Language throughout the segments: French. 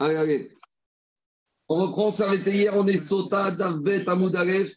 Allez, allez. On reprend, on s'arrêtait hier, on est Sota, Davbet, Amoudalef.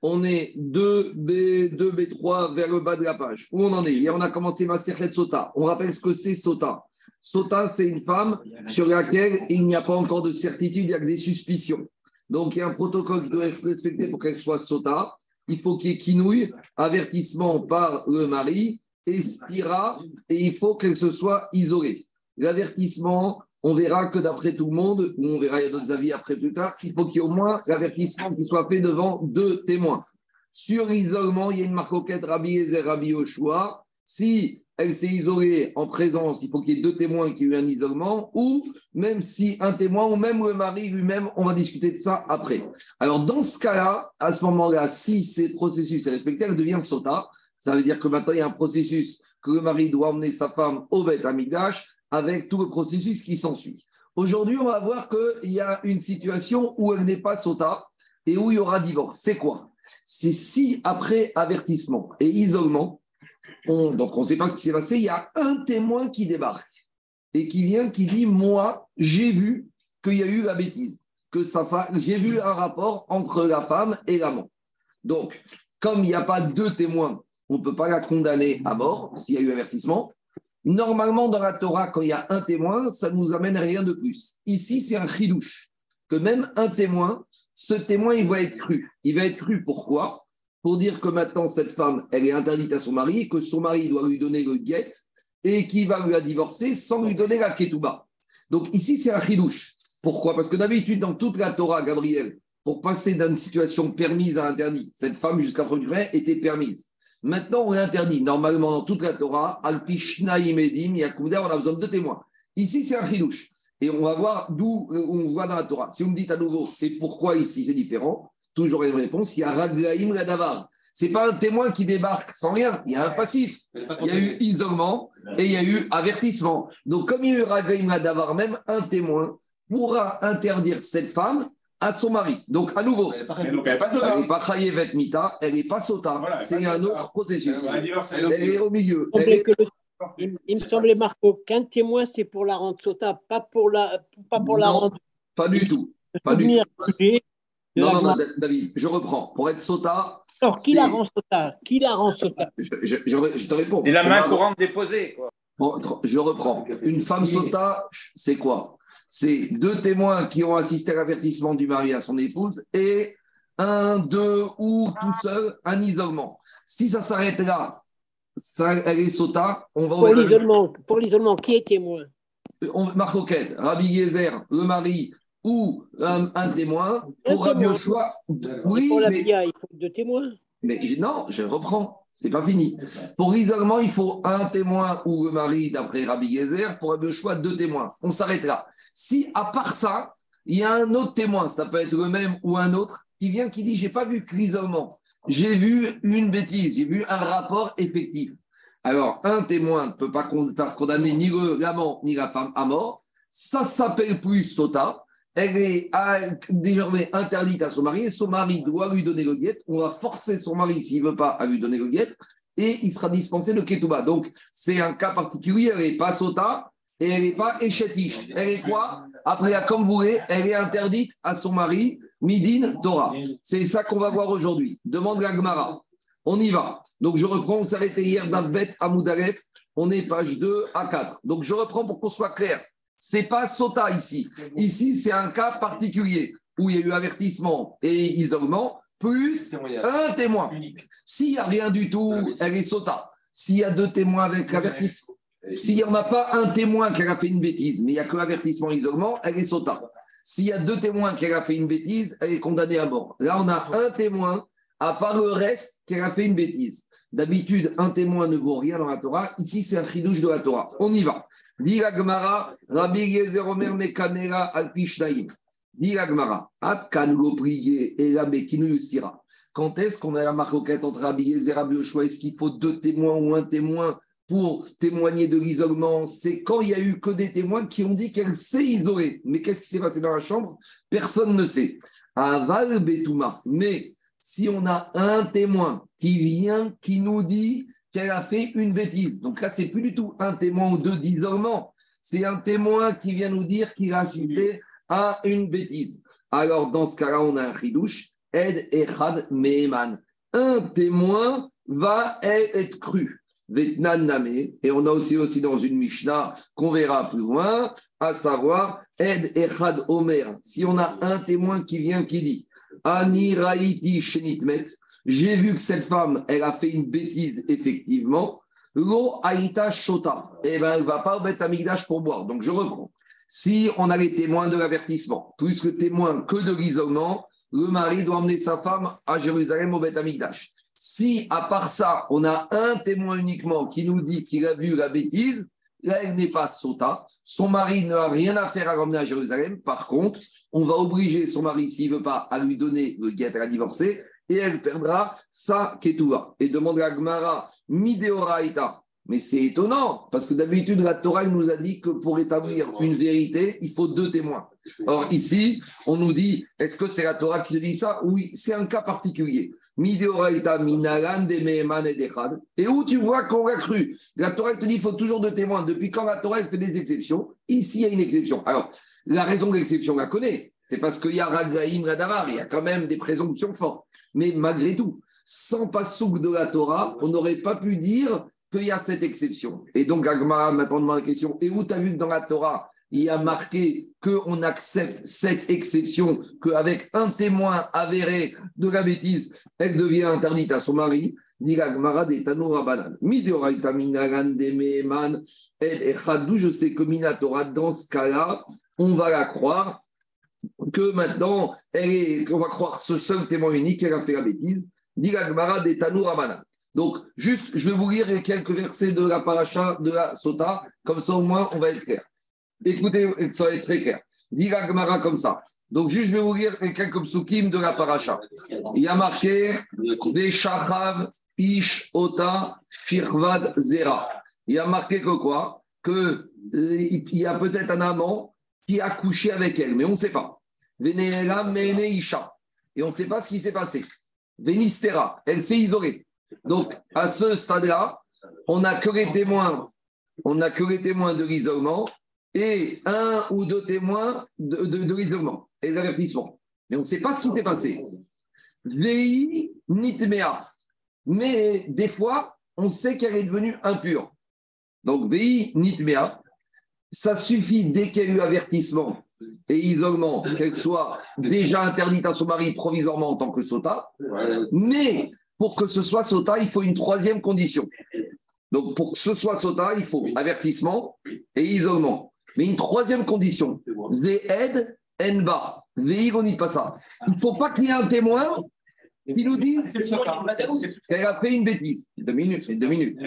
On est 2B, 2B3 vers le bas de la page. Où on en est? Hier, on a commencé Maserhet Sota. On rappelle ce que c'est Sota. Sota, c'est une femme sur laquelle il n'y a pas encore de certitude, il y a que des suspicions. Donc, il y a un protocole qui doit être respecté pour qu'elle soit Sota. Il faut qu'il y ait quinouille, avertissement par le mari, et stira, et il faut qu'elle se soit isolée. L'avertissement, on verra que d'après tout le monde, ou on verra, il y a d'autres avis après plus tard, il faut qu'il y ait au moins l'avertissement qui soit fait devant deux témoins. Sur l'isolement, il y a une marcoquette Rabbi Ezer, Rabbi Oshua. Si elle s'est isolée en présence, il faut qu'il y ait deux témoins qui aient eu un isolement, ou même si un témoin, ou même le mari lui-même, on va discuter de ça après. Alors, dans ce cas-là, à ce moment-là, si ce processus est respecté, elle devient sota. Ça veut dire que maintenant, il y a un processus que le mari doit emmener sa femme au Beth Amidash avec tout le processus qui s'ensuit. Aujourd'hui, on va voir qu'il y a une situation où elle n'est pas sota et où il y aura divorce. C'est quoi? C'est si après avertissement et isolement, on, donc on ne sait pas ce qui s'est passé, il y a un témoin qui débarque et qui vient, qui dit, moi, j'ai vu qu'il y a eu la bêtise, que femme, j'ai vu un rapport entre la femme et l'amant. Donc, comme il n'y a pas deux témoins, on ne peut pas la condamner à mort s'il y a eu avertissement. Normalement, dans la Torah, quand il y a un témoin, ça ne nous amène rien de plus. Ici, c'est un chidouche, que même un témoin, ce témoin, il va être cru. Il va être cru pourquoi? Pour dire que maintenant, cette femme, elle est interdite à son mari, que son mari doit lui donner le guet et qu'il va lui la divorcer sans lui donner la ketouba. Donc ici, c'est un chidouche. Pourquoi? Parce que d'habitude, dans toute la Torah, Gabriel, pour passer d'une situation permise à interdit, cette femme, jusqu'à preuve était permise. Maintenant, on l'interdit. Normalement, dans toute la Torah, Alpishna Imedim, Yakuda, on a besoin de deux témoins. Ici, c'est un chidouche. Et on va voir d'où on voit dans la Torah. Si on me dit à nouveau, c'est pourquoi ici c'est différent, toujours une réponse, il y a Raglaim Radavar. Ce n'est pas un témoin qui débarque sans rien, il y a un passif. Il y a eu isolement et il y a eu avertissement. Donc, comme il y a eu Raglaim Radavar, même un témoin pourra interdire cette femme à son mari. Donc, à nouveau, elle n'est pas sota. Elle n'est pas chayevet mita, elle n'est pas sota. c'est un autre processus. Elle est au milieu. Il, me semblait, Marco, qu'un témoin, c'est pour la rendre sota, pas pour la, pas pour la rendre. Pas du tout. Pas du tout. Non, non, David, je reprends. Pour être sota. Alors, qui la rend sota Qui la rend sota je, je, je, te réponds. C'est la main courante déposée. Quoi. Je reprends. Une femme sota, c'est quoi? C'est deux témoins qui ont assisté à l'avertissement du mari à son épouse et un, deux ou tout seul, un isolement. Si ça s'arrête là, ça, elle est sota, on va... Pour l'isolement, pour l'isolement, qui est témoin? On, Marcoquette, Rabbi Yezer, le mari ou un, un témoin. Pour Rabbi Yoshua, oui, pour la mais, il faut deux témoins. Mais non, je reprends. C'est pas fini. Pour l'isolement, il faut un témoin ou le mari, d'après Rabbi Yezer. Pour Rabbi Yoshua, deux témoins. On s'arrête là. Si à part ça, il y a un autre témoin, ça peut être le même ou un autre, qui vient qui dit j'ai pas vu l'isolement, j'ai vu une bêtise, j'ai vu un rapport effectif. Alors, un témoin ne peut pas faire condamner ni l'amant ni la femme à mort. Ça s'appelle plus sota. Elle est désormais interdite à son mari et son mari doit lui donner le guet. On va forcer son mari, s'il ne veut pas, à lui donner le guet et il sera dispensé de ketouba. Donc, c'est un cas particulier. Elle n'est pas sota, et elle n'est pas échetiche. Elle est quoi? Après, comme vous voulez, elle est interdite à son mari, Midin Torah. C'est ça qu'on va voir aujourd'hui. Demande la Gemara. On y va. Donc, je reprends. On s'arrêtait hier d'Abet à. On est page 2 à 4. Donc, je reprends pour qu'on soit clair. C'est pas Sota ici. Ici, c'est un cas particulier où il y a eu avertissement et isolement, plus un témoin. S'il n'y a rien du tout, elle est Sota. S'il y a deux témoins avec avertissement, s'il n'y en a pas un témoin qui a fait une bêtise, mais il n'y a que avertissement isolement, elle est sota. S'il y a deux témoins qui a fait une bêtise, elle est condamnée à mort. Là, on a un témoin, à part le reste, qui a fait une bêtise. D'habitude, un témoin ne vaut rien dans la Torah. Ici, c'est un chidouche de la Torah. On y va. Dit la Gemara, Rabbi Yezer Omer Mekanera Alpishnaim. Dit la Gemara, Atkan lo priye et la Quand est-ce qu'on a la marcoquette entre Rabbi Yezer et Rabbi Est-ce qu'il faut deux témoins ou un témoin pour témoigner de l'isolement, c'est quand il y a eu que des témoins qui ont dit qu'elle s'est isolée. Mais qu'est-ce qui s'est passé dans la chambre? Personne ne sait. Aval Betouma. Mais si on a un témoin qui vient, qui nous dit qu'elle a fait une bêtise, donc là, c'est plus du tout un témoin ou deux d'isolement, C'est un témoin qui vient nous dire qu'il a assisté à une bêtise. Alors, dans ce cas-là, on a un chidouche, Ed Echad Meheman. Un témoin va être cru. Et on a aussi, aussi dans une Mishnah qu'on verra plus loin, à savoir Ed Echad Omer. Si on a un témoin qui vient qui dit Ani Raiti Shenitmet, j'ai vu que cette femme, elle a fait une bêtise effectivement. Lo Aïta Shota. Eh bien, elle ne va pas au Beth Amigdash pour boire. Donc, je reprends. Si on a les témoins de l'avertissement, plus le témoin que de l'isolement, le mari doit emmener sa femme à Jérusalem au Beth Amigdash. Si, à part ça, on a un témoin uniquement qui nous dit qu'il a vu la bêtise, là, elle n'est pas sota. Son mari n'a rien à faire à ramener à Jérusalem. Par contre, on va obliger son mari, s'il ne veut pas, à lui donner le guet à divorcer et elle perdra sa ketouva. Et demande à Gmara, mideoraita. Mais c'est étonnant, parce que d'habitude, la Torah nous a dit que pour établir une vérité, il faut deux témoins. Or, ici, on nous dit, est-ce que c'est la Torah qui dit ça? Oui, c'est un cas particulier. Et où tu vois qu'on l'a cru? La Torah te dit qu'il faut toujours deux témoins. Depuis quand la Torah fait des exceptions? Ici, il y a une exception. Alors, la raison de l'exception, on la connaît. C'est parce qu'il y a Ragaïm, Radavar, il y a quand même des présomptions fortes. Mais malgré tout, sans passouk de la Torah, on n'aurait pas pu dire qu'il y a cette exception. Et donc, Agmara maintenant demande la question et où tu as vu que dans la Torah, il y a marqué qu'on accepte cette exception, qu'avec un témoin avéré de la bêtise, elle devient interdite à son mari? Dit Banan. D'où je sais que Minatora, dans ce cas-là, on va la croire que maintenant, elle qu'on va croire ce seul témoin unique, qu'elle a fait la bêtise. Dit de Tanoura Banan. Donc, juste, je vais vous lire quelques versets de la paracha de la Sota, comme ça au moins on va être clair. Écoutez, ça va être très clair. Dit la comme ça. Donc, juste, je vais vous lire quelques psukim de la paracha. Il y a marqué Veshachav Ish Ota Shirvad Zera. Il y a marqué que quoi? Que il y a peut-être un amant qui a couché avec elle, mais on ne sait pas. Et on ne sait pas ce qui s'est passé. Venistera, elle s'est isolée. Donc, à ce stade-là, on n'a que les témoins, on n'a que les témoins de l'isolement et un ou deux témoins de, de, l'isolement et de l'avertissement. Mais on ne sait pas ce qui s'est passé. Vei nitmea. Mais des fois, on sait qu'elle est devenue impure. Donc, vei nitmea, ça suffit dès qu'il y a eu avertissement et isolement, qu'elle soit déjà interdite à son mari provisoirement en tant que sota. Mais pour que ce soit sota, il faut une troisième condition. Donc, pour que ce soit sota, il faut avertissement et isolement. Mais une troisième condition, Ve'ed enba, ve'ironi pas ça. Il ne faut pas qu'il y ait un témoin qui nous dise qu'elle a fait une bêtise. Deux minutes, deux minutes.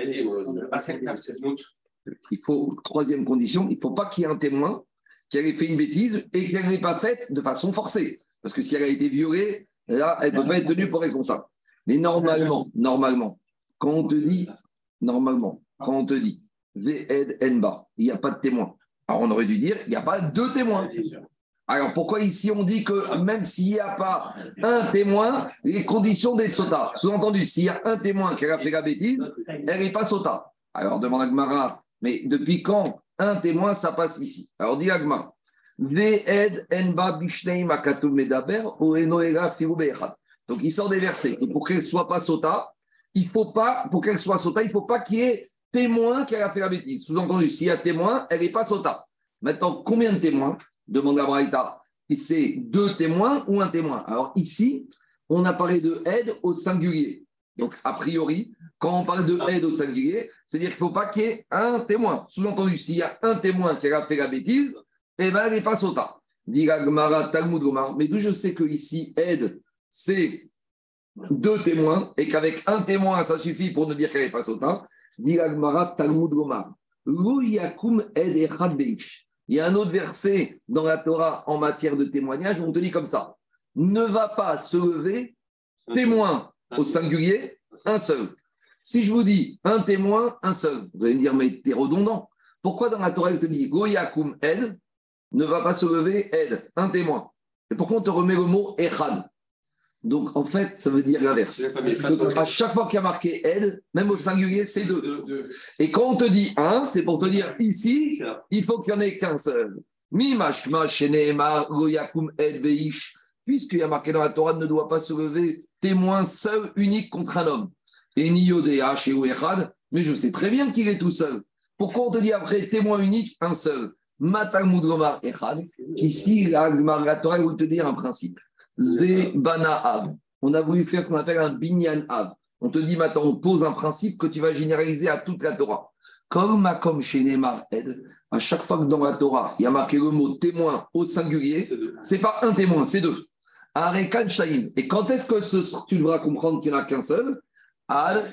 Il faut, troisième condition, il ne faut pas qu'il y ait un témoin qui ait fait une bêtise et qu'elle n'ait pas faite de façon forcée. Parce que si elle a été violée, là, elle ne peut pas être tenue pour responsable. Mais normalement, normalement, quand on te dit, normalement, quand on te dit Ve'ed enba, il n'y a pas de témoin. Alors on aurait dû dire, il n'y a pas deux témoins. Alors pourquoi ici on dit que même s'il n'y a pas un témoin, les conditions d'être sota Sous-entendu, s'il y a un témoin qui a fait la bêtise, elle n'est pas sota. Alors demande Agmara, mais depuis quand un témoin ça passe ici? Alors dit Agmara, donc il sort des versets. Et pour qu'elle soit pas sota, il faut pas, pour qu'elle soit sota, il faut pas qu'il y ait témoin qu'elle a fait la bêtise. Sous-entendu, s'il y a témoin, elle n'est pas sota. Maintenant, combien de témoins? Demande la Braïta. C'est deux témoins ou un témoin? Alors ici, on a parlé de aide au singulier. Donc, a priori, quand on parle de aide au singulier, c'est-à-dire qu'il ne faut pas qu'il y ait un témoin. Sous-entendu, s'il y a un témoin qui a fait la bêtise, eh ben, elle n'est pas sota. Dit Talmud Mais d'où je sais que ici, aide, c'est deux témoins et qu'avec un témoin, ça suffit pour ne dire qu'elle n'est pas sota. Dit Talmud Gomar. Il y a un autre verset dans la Torah en matière de témoignage où on te dit comme ça ne va pas se lever témoin au singulier, un seul. Si je vous dis un témoin, un seul, vous allez me dire, mais t'es redondant. Pourquoi dans la Torah, elle te dit Goyakum Ed ne va pas se lever Ed, un témoin Et pourquoi on te remet le mot Echad? Donc, en fait, ça veut dire l'inverse. À chaque fois qu'il y a marqué aide, même au singulier, c'est deux. Et quand on te dit un, c'est pour te dire ici, il faut qu'il n'y en ait qu'un seul. Puisqu'il y a marqué dans la Torah, ne doit pas se lever témoin seul, unique contre un homme. Et ni Yodéa chez Ouechad, mais je sais très bien qu'il est tout seul. Pourquoi on te dit après témoin unique, un seul? Matalmud Gomar Echad. Ici, la, Torah veut te dire un principe. Zebana Av. On a voulu faire ce qu'on appelle un binyan Av. On te dit maintenant, on pose un principe que tu vas généraliser à toute la Torah. Comme comme chez Neymar Ed, à chaque fois que dans la Torah, il y a marqué le mot témoin au singulier, c'est pas un témoin, c'est deux. Et quand est-ce que ce, tu devras comprendre qu'il n'y en a qu'un seul? Al,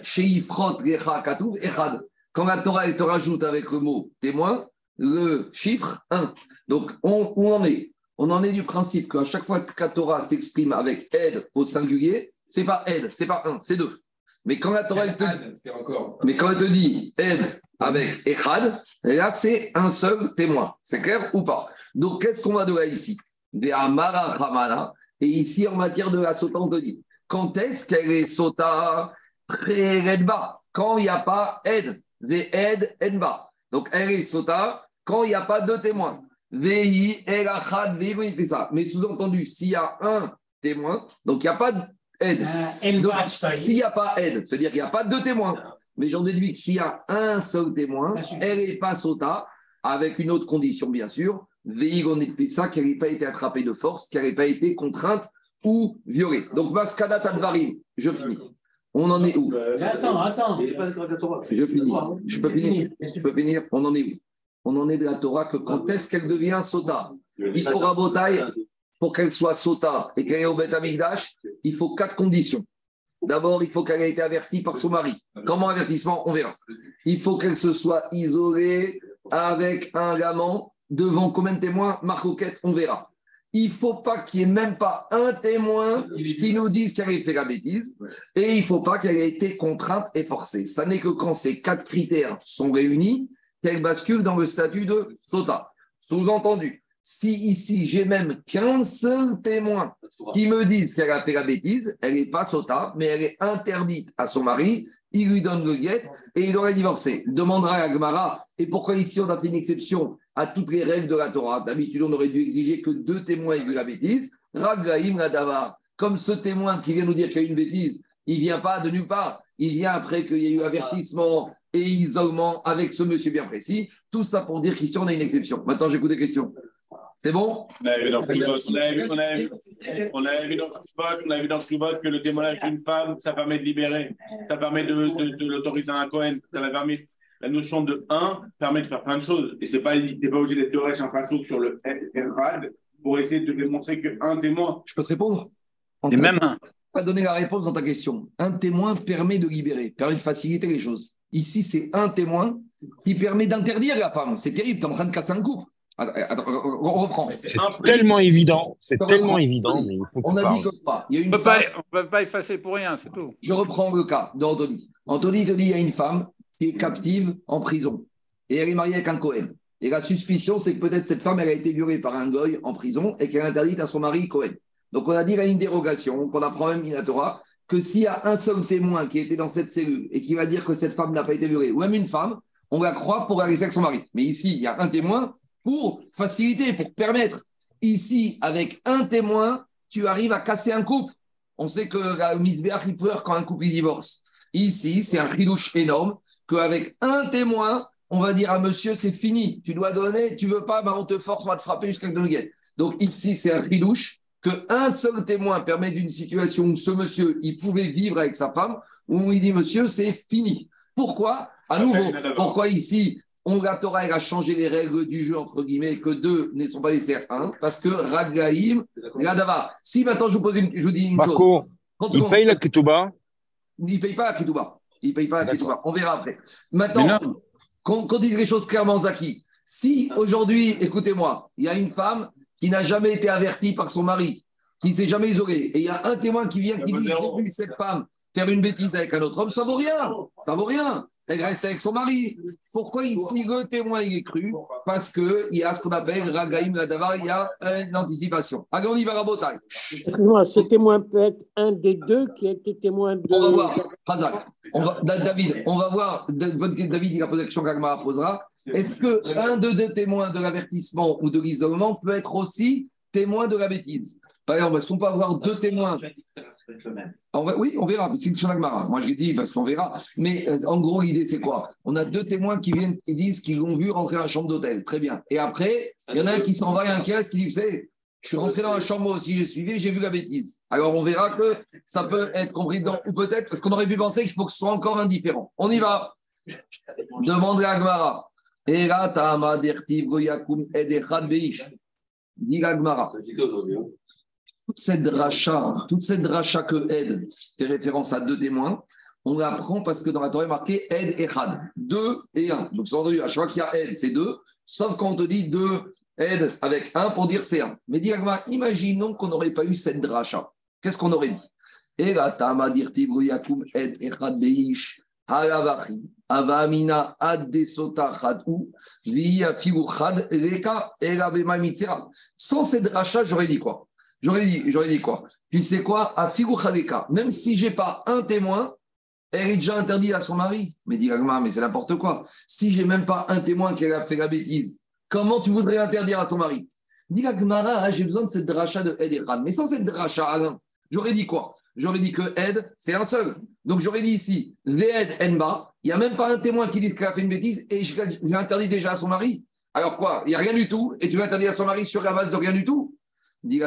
Quand la Torah elle te rajoute avec le mot témoin, le chiffre 1. Donc, on, où on est? On en est du principe qu'à chaque fois que la Torah s'exprime avec aide au singulier, c'est pas aide, c'est pas un, c'est deux. Mais quand la Torah te, mais quand elle te dit aide avec echad, là c'est un seul témoin. C'est clair ou pas? Donc qu'est-ce qu'on va de là ici Et ici en matière de la sota, on te dit quand est-ce qu'elle est sota très bas Quand il n'y a pas aide, aide bas. Donc elle est sota quand il n'y a pas deux témoins. Mais sous-entendu, s'il y a un témoin, donc il n'y a pas d'aide. Euh, s'il n'y a pas aide, c'est-à-dire qu'il n'y a pas deux témoins. Mais j'en déduis que s'il y a un seul témoin, elle n'est pas sota, avec une autre condition, bien sûr. Ça qu'elle n'ait pas été attrapée de force, qu'elle n'ait pas été contrainte ou violée. Donc, Maskada Tadvarim, je finis. On en est où? Attends, attends. Je finis. Je peux finir. Je peux finir. On en est où? On en est de la Torah que quand est-ce qu'elle devient sota? Il faut rabotaille pour qu'elle soit sota et qu'elle ait au Beth Amikdash, il faut quatre conditions. D'abord, il faut qu'elle ait été avertie par son mari. Comment avertissement? On verra. Il faut qu'elle se soit isolée avec un amant devant combien de témoins? Marcoquette, on verra. Il ne faut pas qu'il n'y ait même pas un témoin qui nous dise qu'elle a fait la bêtise et il ne faut pas qu'elle ait été contrainte et forcée. Ça n'est que quand ces quatre critères sont réunis qu'elle bascule dans le statut de sota. Sous-entendu, si ici j'ai même qu'un seul témoin qui me disent qu'elle a fait la bêtise, elle n'est pas sota, mais elle est interdite à son mari, il lui donne le guet et il aurait divorcé. Demandera à Gmara, et pourquoi ici on a fait une exception à toutes les règles de la Torah? D'habitude, on aurait dû exiger que deux témoins aient vu la bêtise. Raglaim la Comme ce témoin qui vient nous dire qu'il y a une bêtise, il vient pas de nulle part. Il vient après qu'il y ait eu avertissement, et isolement avec ce monsieur bien précis. Tout ça pour dire qu'ici, on a une exception. Maintenant, j'écoute des questions. C'est bon? On a vu dans le que le témoignage d'une femme, ça permet de libérer, ça permet de, de, l'autoriser à un Cohen, ça permet la notion de 1 permet de faire plein de choses. Et c'est pas, pas obligé d'être de en face sur le RAD pour essayer de démontrer qu'un témoin. Je peux te répondre? Et même un. Pas donner la réponse dans ta question. Un témoin permet de libérer, permet de faciliter les choses. Ici, c'est un témoin qui permet d'interdire la femme. C'est terrible, tu es en train de casser un couple. On reprend. C'est tellement évident. C'est tellement évident, mais il faut On a dit que pas. Il y a une on ne peut pas effacer pour rien, c'est tout. Je reprends le cas d'Anthony. Anthony te dit il y a une femme qui est captive en prison et elle est mariée avec un Cohen. Et la suspicion, c'est que peut-être cette femme, elle a été violée par un goy en prison et qu'elle est interdite à son mari Cohen. Donc on a dit qu'il y a une dérogation qu'on apprend même in Torah que s'il y a un seul témoin qui était dans cette cellule et qui va dire que cette femme n'a pas été violée, ou même une femme, on va croire pour aller avec son mari. Mais ici, il y a un témoin pour faciliter, pour permettre. Ici, avec un témoin, tu arrives à casser un couple. On sait que la misbéach, il pleure quand un couple divorce. Ici, c'est un rilouche énorme qu'avec un témoin, on va dire à monsieur, c'est fini, tu dois donner, tu veux pas, ben on te force, on va te frapper jusqu'à le Donc ici, c'est un rilouche qu'un seul témoin permet d'une situation où ce monsieur, il pouvait vivre avec sa femme, où il dit, monsieur, c'est fini. Pourquoi? À nouveau, pourquoi ici, on, la Torah a changé les règles du jeu, entre guillemets, que deux ne sont pas laissés un Parce que Ragaïm, Radava. Si maintenant je vous, pose une, je vous dis une chose. Il paye la Ketouba Il ne paye pas la Ketouba. Il paye pas la Ketouba. On verra après. Maintenant, qu'on dise les choses clairement, Zaki. Si aujourd'hui, écoutez-moi, il y a une femme qui n'a jamais été averti par son mari, qui ne s'est jamais isolé, et il y a un témoin qui vient qui dit J'ai vu cette femme faire une bêtise avec un autre homme, ça vaut rien. Ça vaut rien. Elle reste avec son mari. Pourquoi ici le témoin il est cru Parce qu'il y a ce qu'on appelle Ragaïm Ladavar, il y a une anticipation. Allez, on y va à Botaï. Excuse-moi, ce témoin peut être un des deux qui a été témoin de. On va voir, Hazak. On va, David, on va voir. David, il a posé la question qu'Agmara posera. Est-ce qu'un de deux témoins de l'avertissement ou de l'isolement peut être aussi témoin de la bêtise Par exemple, est-ce qu'on peut avoir deux témoins Oui, on verra. C'est Agmara. Moi, j'ai dit parce qu'on verra. Mais euh, en gros, l'idée, c'est quoi? On a deux témoins qui viennent et disent qu'ils l'ont vu rentrer à la chambre d'hôtel. Très bien. Et après, il y en a un qui s'en va et un qui reste qui dit Vous savez, je suis rentré dans la chambre aussi, j'ai suivi, j'ai vu la bêtise. Alors on verra que ça peut être compris dans, ou peut-être, parce qu'on aurait pu penser qu'il faut que ce soit encore indifférent. On y va. Demande à Agmara. Toute cette dracha, toute cette dracha que Ed fait référence à deux témoins, on l'apprend parce que dans la Torah, il est marqué Ed et Had. Deux et un. Donc, entendu, à chaque fois qu'il y a Ed, c'est deux. Sauf quand on te dit deux Ed avec un pour dire c'est un. Mais dis imaginons qu'on n'aurait pas eu cette dracha. Qu'est-ce qu'on aurait dit? Et la Tama dirtiv Yakum Ed Sans cette rachat, j'aurais dit quoi? J'aurais dit, j'aurais dit quoi? Tu sais quoi? Même si j'ai pas un témoin, elle est déjà interdite à son mari. Mais dit mais c'est n'importe quoi. Si j'ai même pas un témoin qui a fait la bêtise, comment tu voudrais interdire à son mari? Dit hein, j'ai besoin de cette dracha de Ed Mais sans cette dracha, j'aurais dit quoi? J'aurais dit que Ed, c'est un seul. Donc j'aurais dit ici, Ved Enba, il n'y a même pas un témoin qui dit qu'elle a fait une bêtise et je l'ai interdit déjà à son mari. Alors quoi? Il n'y a rien du tout et tu vas interdire à son mari sur la base de rien du tout? Dit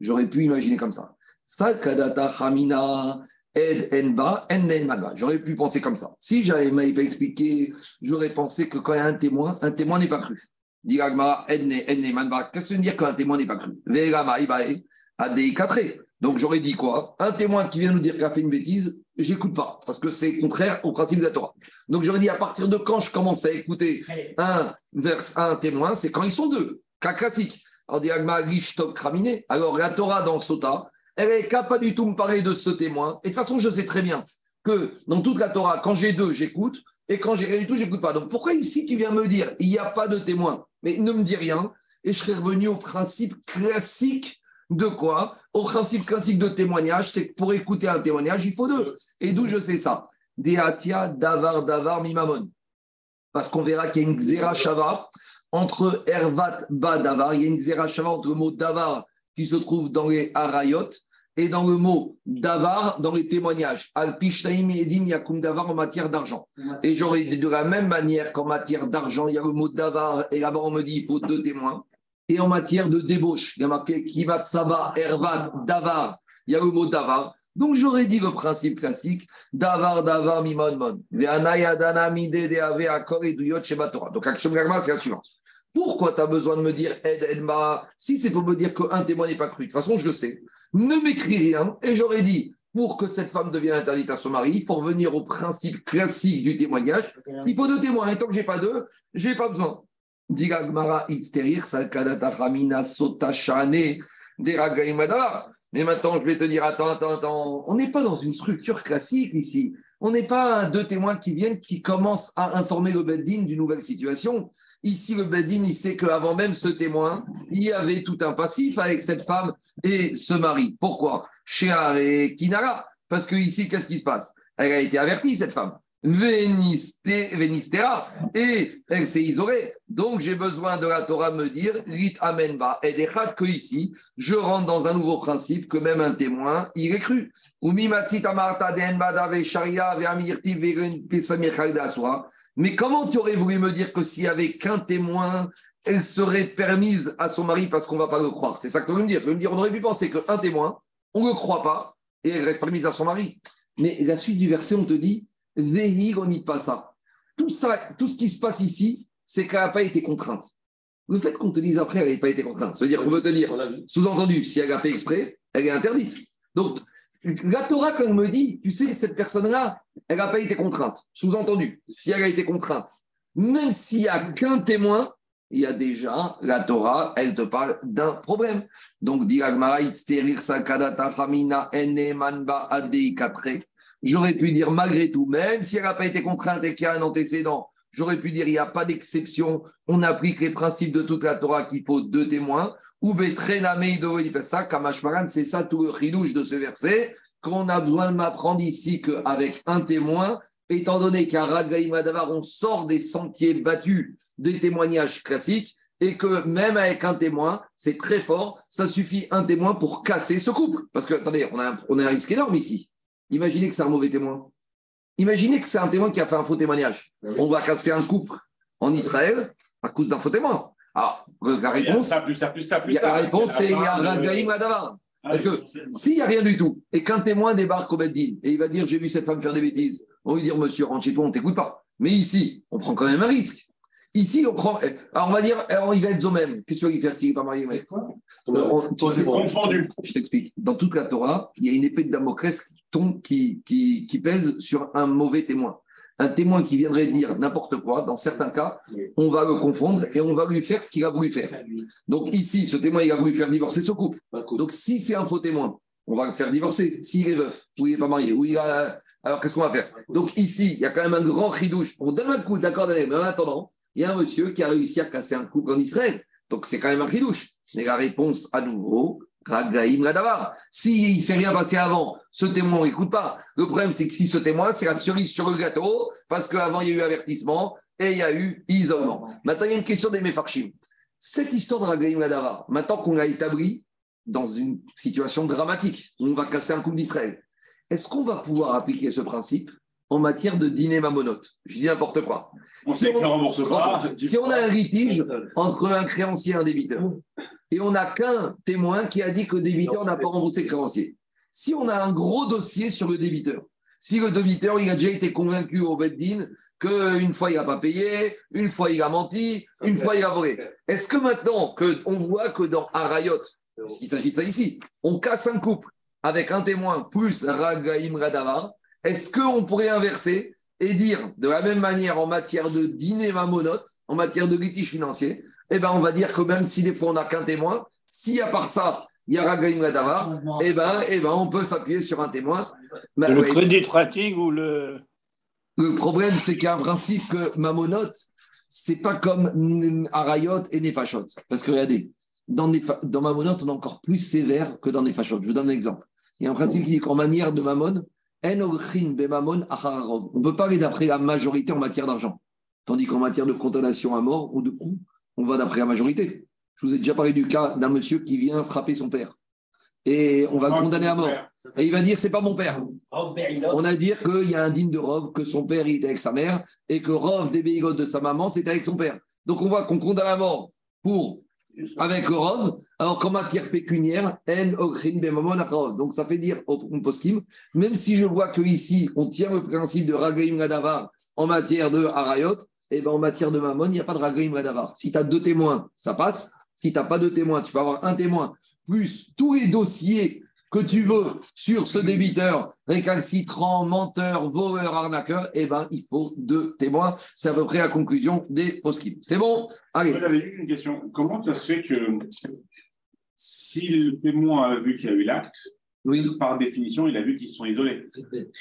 J'aurais pu imaginer comme ça. Sakadata Hamina, Ed Enba, Enba. J'aurais pu penser comme ça. Si j'avais pas expliqué, j'aurais pensé que quand il y a un témoin, un témoin n'est pas cru. Dit Qu'est-ce que veut dire qu'un témoin n'est pas cru? Vegama Ibae, Adei donc j'aurais dit quoi? Un témoin qui vient nous dire qu'il a fait une bêtise, j'écoute pas, parce que c'est contraire au principe de la Torah. Donc j'aurais dit à partir de quand je commence à écouter un vers un témoin, c'est quand ils sont deux, cas classique. Alors Alors la Torah dans Sota, elle est capable du tout me parler de ce témoin. Et de toute façon, je sais très bien que dans toute la Torah, quand j'ai deux, j'écoute, et quand j'ai rien du tout, j'écoute pas. Donc pourquoi ici tu viens me dire il n'y a pas de témoin? Mais ne me dis rien, et je serais revenu au principe classique de quoi? Au principe classique de témoignage, c'est que pour écouter un témoignage, il faut deux. Et d'où je sais ça? Deatia, Davar, Davar, Mimamon. Parce qu'on verra qu'il y a une Xera Shava entre Ervat, Ba, Davar. Il y a une Xera Shava entre le mot Davar qui se trouve dans les Arayot et dans le mot Davar dans les témoignages. Al Pishtaim Edim Yakum Davar en matière d'argent. Et j'aurais de la même manière qu'en matière d'argent, il y a le mot Davar et là-bas on me dit il faut deux témoins. Et en matière de débauche, il y a marqué Kivat Saba, Ervat, Davar. Il y a le mot Davar. Donc j'aurais dit le principe classique Davar, Davar, Mimon, Mon. Donc l'action de c'est la suivante. Pourquoi tu as besoin de me dire Ed, Edma Si c'est pour me dire qu'un témoin n'est pas cru. De toute façon, je le sais. Ne m'écris rien. Et j'aurais dit pour que cette femme devienne interdite à son mari, il faut revenir au principe classique du témoignage. Il faut deux témoins. Et tant que je n'ai pas deux, je n'ai pas besoin. Mais maintenant, je vais te dire, attends, attends, attends, on n'est pas dans une structure classique ici. On n'est pas deux témoins qui viennent, qui commencent à informer le Beddin d'une nouvelle situation. Ici, le Beddin, il sait qu'avant même ce témoin, il y avait tout un passif avec cette femme et ce mari. Pourquoi? Chez et Kinara. Parce que ici, qu'est-ce qui se passe? Elle a été avertie, cette femme. Vénistéa, et elle s'est isolée. Donc j'ai besoin de la Torah me dire, rit amenba, et des que ici, je rentre dans un nouveau principe que même un témoin, il est cru. Mais comment tu aurais voulu me dire que s'il n'y avait qu'un témoin, elle serait permise à son mari parce qu'on ne va pas le croire? C'est ça que tu veux me dire. Tu veux me dire, on aurait pu penser qu'un témoin, on ne le croit pas et elle reste permise à son mari. Mais la suite du verset, on te dit, pas ça. Tout ça, tout ce qui se passe ici, c'est qu'elle n'a pas été contrainte. Le fait qu'on te dise après, elle n'a pas été contrainte, ça veut dire qu'on veut te dire, sous-entendu, si elle a fait exprès, elle est interdite. Donc, la Torah, quand elle me dit, tu sais, cette personne-là, elle n'a pas été contrainte. Sous-entendu, si elle a été contrainte, même s'il n'y a qu'un témoin, il y a déjà la Torah, elle te parle d'un problème. Donc, dit Agmara, j'aurais pu dire malgré tout, même si elle n'a pas été contrainte et qu'il y a un antécédent, j'aurais pu dire il n'y a pas d'exception, on applique les principes de toute la Torah qu'il faut deux témoins, ou ça, Kamashmaran, c'est ça tout le ridouche de ce verset, qu'on a besoin de m'apprendre ici qu'avec un témoin, étant donné qu'à Ragaïmadavar, on sort des sentiers battus des témoignages classiques, et que même avec un témoin, c'est très fort, ça suffit un témoin pour casser ce couple. Parce que, attendez, on a un risque énorme ici. Imaginez que c'est un mauvais témoin. Imaginez que c'est un témoin qui a fait un faux témoignage. On va casser un couple en Israël à cause d'un faux témoin. Alors, la réponse, la réponse, c'est il y a Ragaïm Adavar. Parce que s'il n'y a rien du tout et qu'un témoin débarque au Beddin et il va dire J'ai vu cette femme faire des bêtises, on va lui dire Monsieur, rentre chez toi, on ne t'écoute pas. Mais ici, on prend quand même un risque. Ici, on prend. Alors, on va dire, il va être Zomem. Qu'est-ce qu'il va faire s'il n'est pas marié mec Je t'explique. Dans toute la Torah, il y a une épée de Damoclès qui, pèse sur un mauvais témoin. Un témoin qui viendrait dire n'importe quoi, dans certains cas, on va le confondre et on va lui faire ce qu'il a voulu faire. Donc, ici, ce témoin, il a voulu faire divorcer ce couple. Donc, si c'est un faux témoin, on va le faire divorcer. S'il est veuf, ou il n'est pas marié, ou il a. Alors, qu'est-ce qu'on va faire? Donc, ici, il y a quand même un grand ridouche. On donne un coup, d'accord, mais en attendant, il y a un monsieur qui a réussi à casser un couple en Israël. Donc c'est quand même un douche. Mais la réponse, à nouveau, S'il ne s'est rien passé avant, ce témoin n'écoute pas. Le problème, c'est que si ce témoin, c'est la cerise sur le gâteau, parce qu'avant, il y a eu avertissement et il y a eu isolement. Maintenant, il y a une question des Mefarchim. Cette histoire de Ragaïm Ladavar, maintenant qu'on l'a établie dans une situation dramatique, on va casser un couple d'Israël, est-ce qu'on va pouvoir appliquer ce principe en matière de dîner mamonote. Je dis n'importe quoi. si, on, a un litige entre un créancier et un débiteur, et on n'a qu'un témoin qui a dit que le débiteur n'a pas remboursé le créancier, si on a un gros dossier sur le débiteur, si le débiteur il a déjà été convaincu au Beddin qu'une fois il n'a pas payé, une fois il a menti, une fois il a volé, est-ce que maintenant qu'on voit que dans Arayot, qu'il s'agit de ça ici, on casse un couple avec un témoin plus Ragaim Radavar, est-ce qu'on pourrait inverser et dire de la même manière en matière de dîner mamonote, en matière de litige financier, eh ben on va dire que même si des fois on n'a qu'un témoin, si à part ça, il y a Ragaïm Gadava, eh ben, eh ben on peut s'appuyer sur un témoin. le crédit pratique ou le. Le problème, c'est qu'il y a un principe que mamonote, c'est pas comme Arayot et Nefashot. Parce que regardez, dans, dans Mamonot, on est encore plus sévère que dans Nefashot. Je vous donne un exemple. Il y a un principe qui dit qu'en manière de Mamon, on ne peut pas aller d'après la majorité en matière d'argent. Tandis qu'en matière de condamnation à mort ou de coup, on va d'après la majorité. Je vous ai déjà parlé du cas d'un monsieur qui vient frapper son père. Et on va le condamner à mort. Et il va dire c'est pas mon père. On a dire qu'il y a un digne de Rov, que son père il était avec sa mère, et que Rov des bégotes de sa maman, c'était avec son père. Donc on voit qu'on condamne à mort pour avec Rov, alors qu'en matière pécuniaire, en Donc ça fait dire au poskim, même si je vois qu'ici, on tient le principe de Ragaim Gadavar en matière de Harayot, et eh ben en matière de Mammon, il n'y a pas de Ragaim Gadavar. Si tu as deux témoins, ça passe. Si tu n'as pas de témoins, tu peux avoir un témoin, plus tous les dossiers que tu veux sur ce débiteur récalcitrant, menteur, voleur, arnaqueur, eh ben, il faut deux témoins. C'est à peu près la conclusion des post C'est bon? Allez. J'avais une question. Comment ça se fait que si le témoin a vu qu'il y a eu l'acte, oui. par définition, il a vu qu'ils sont isolés?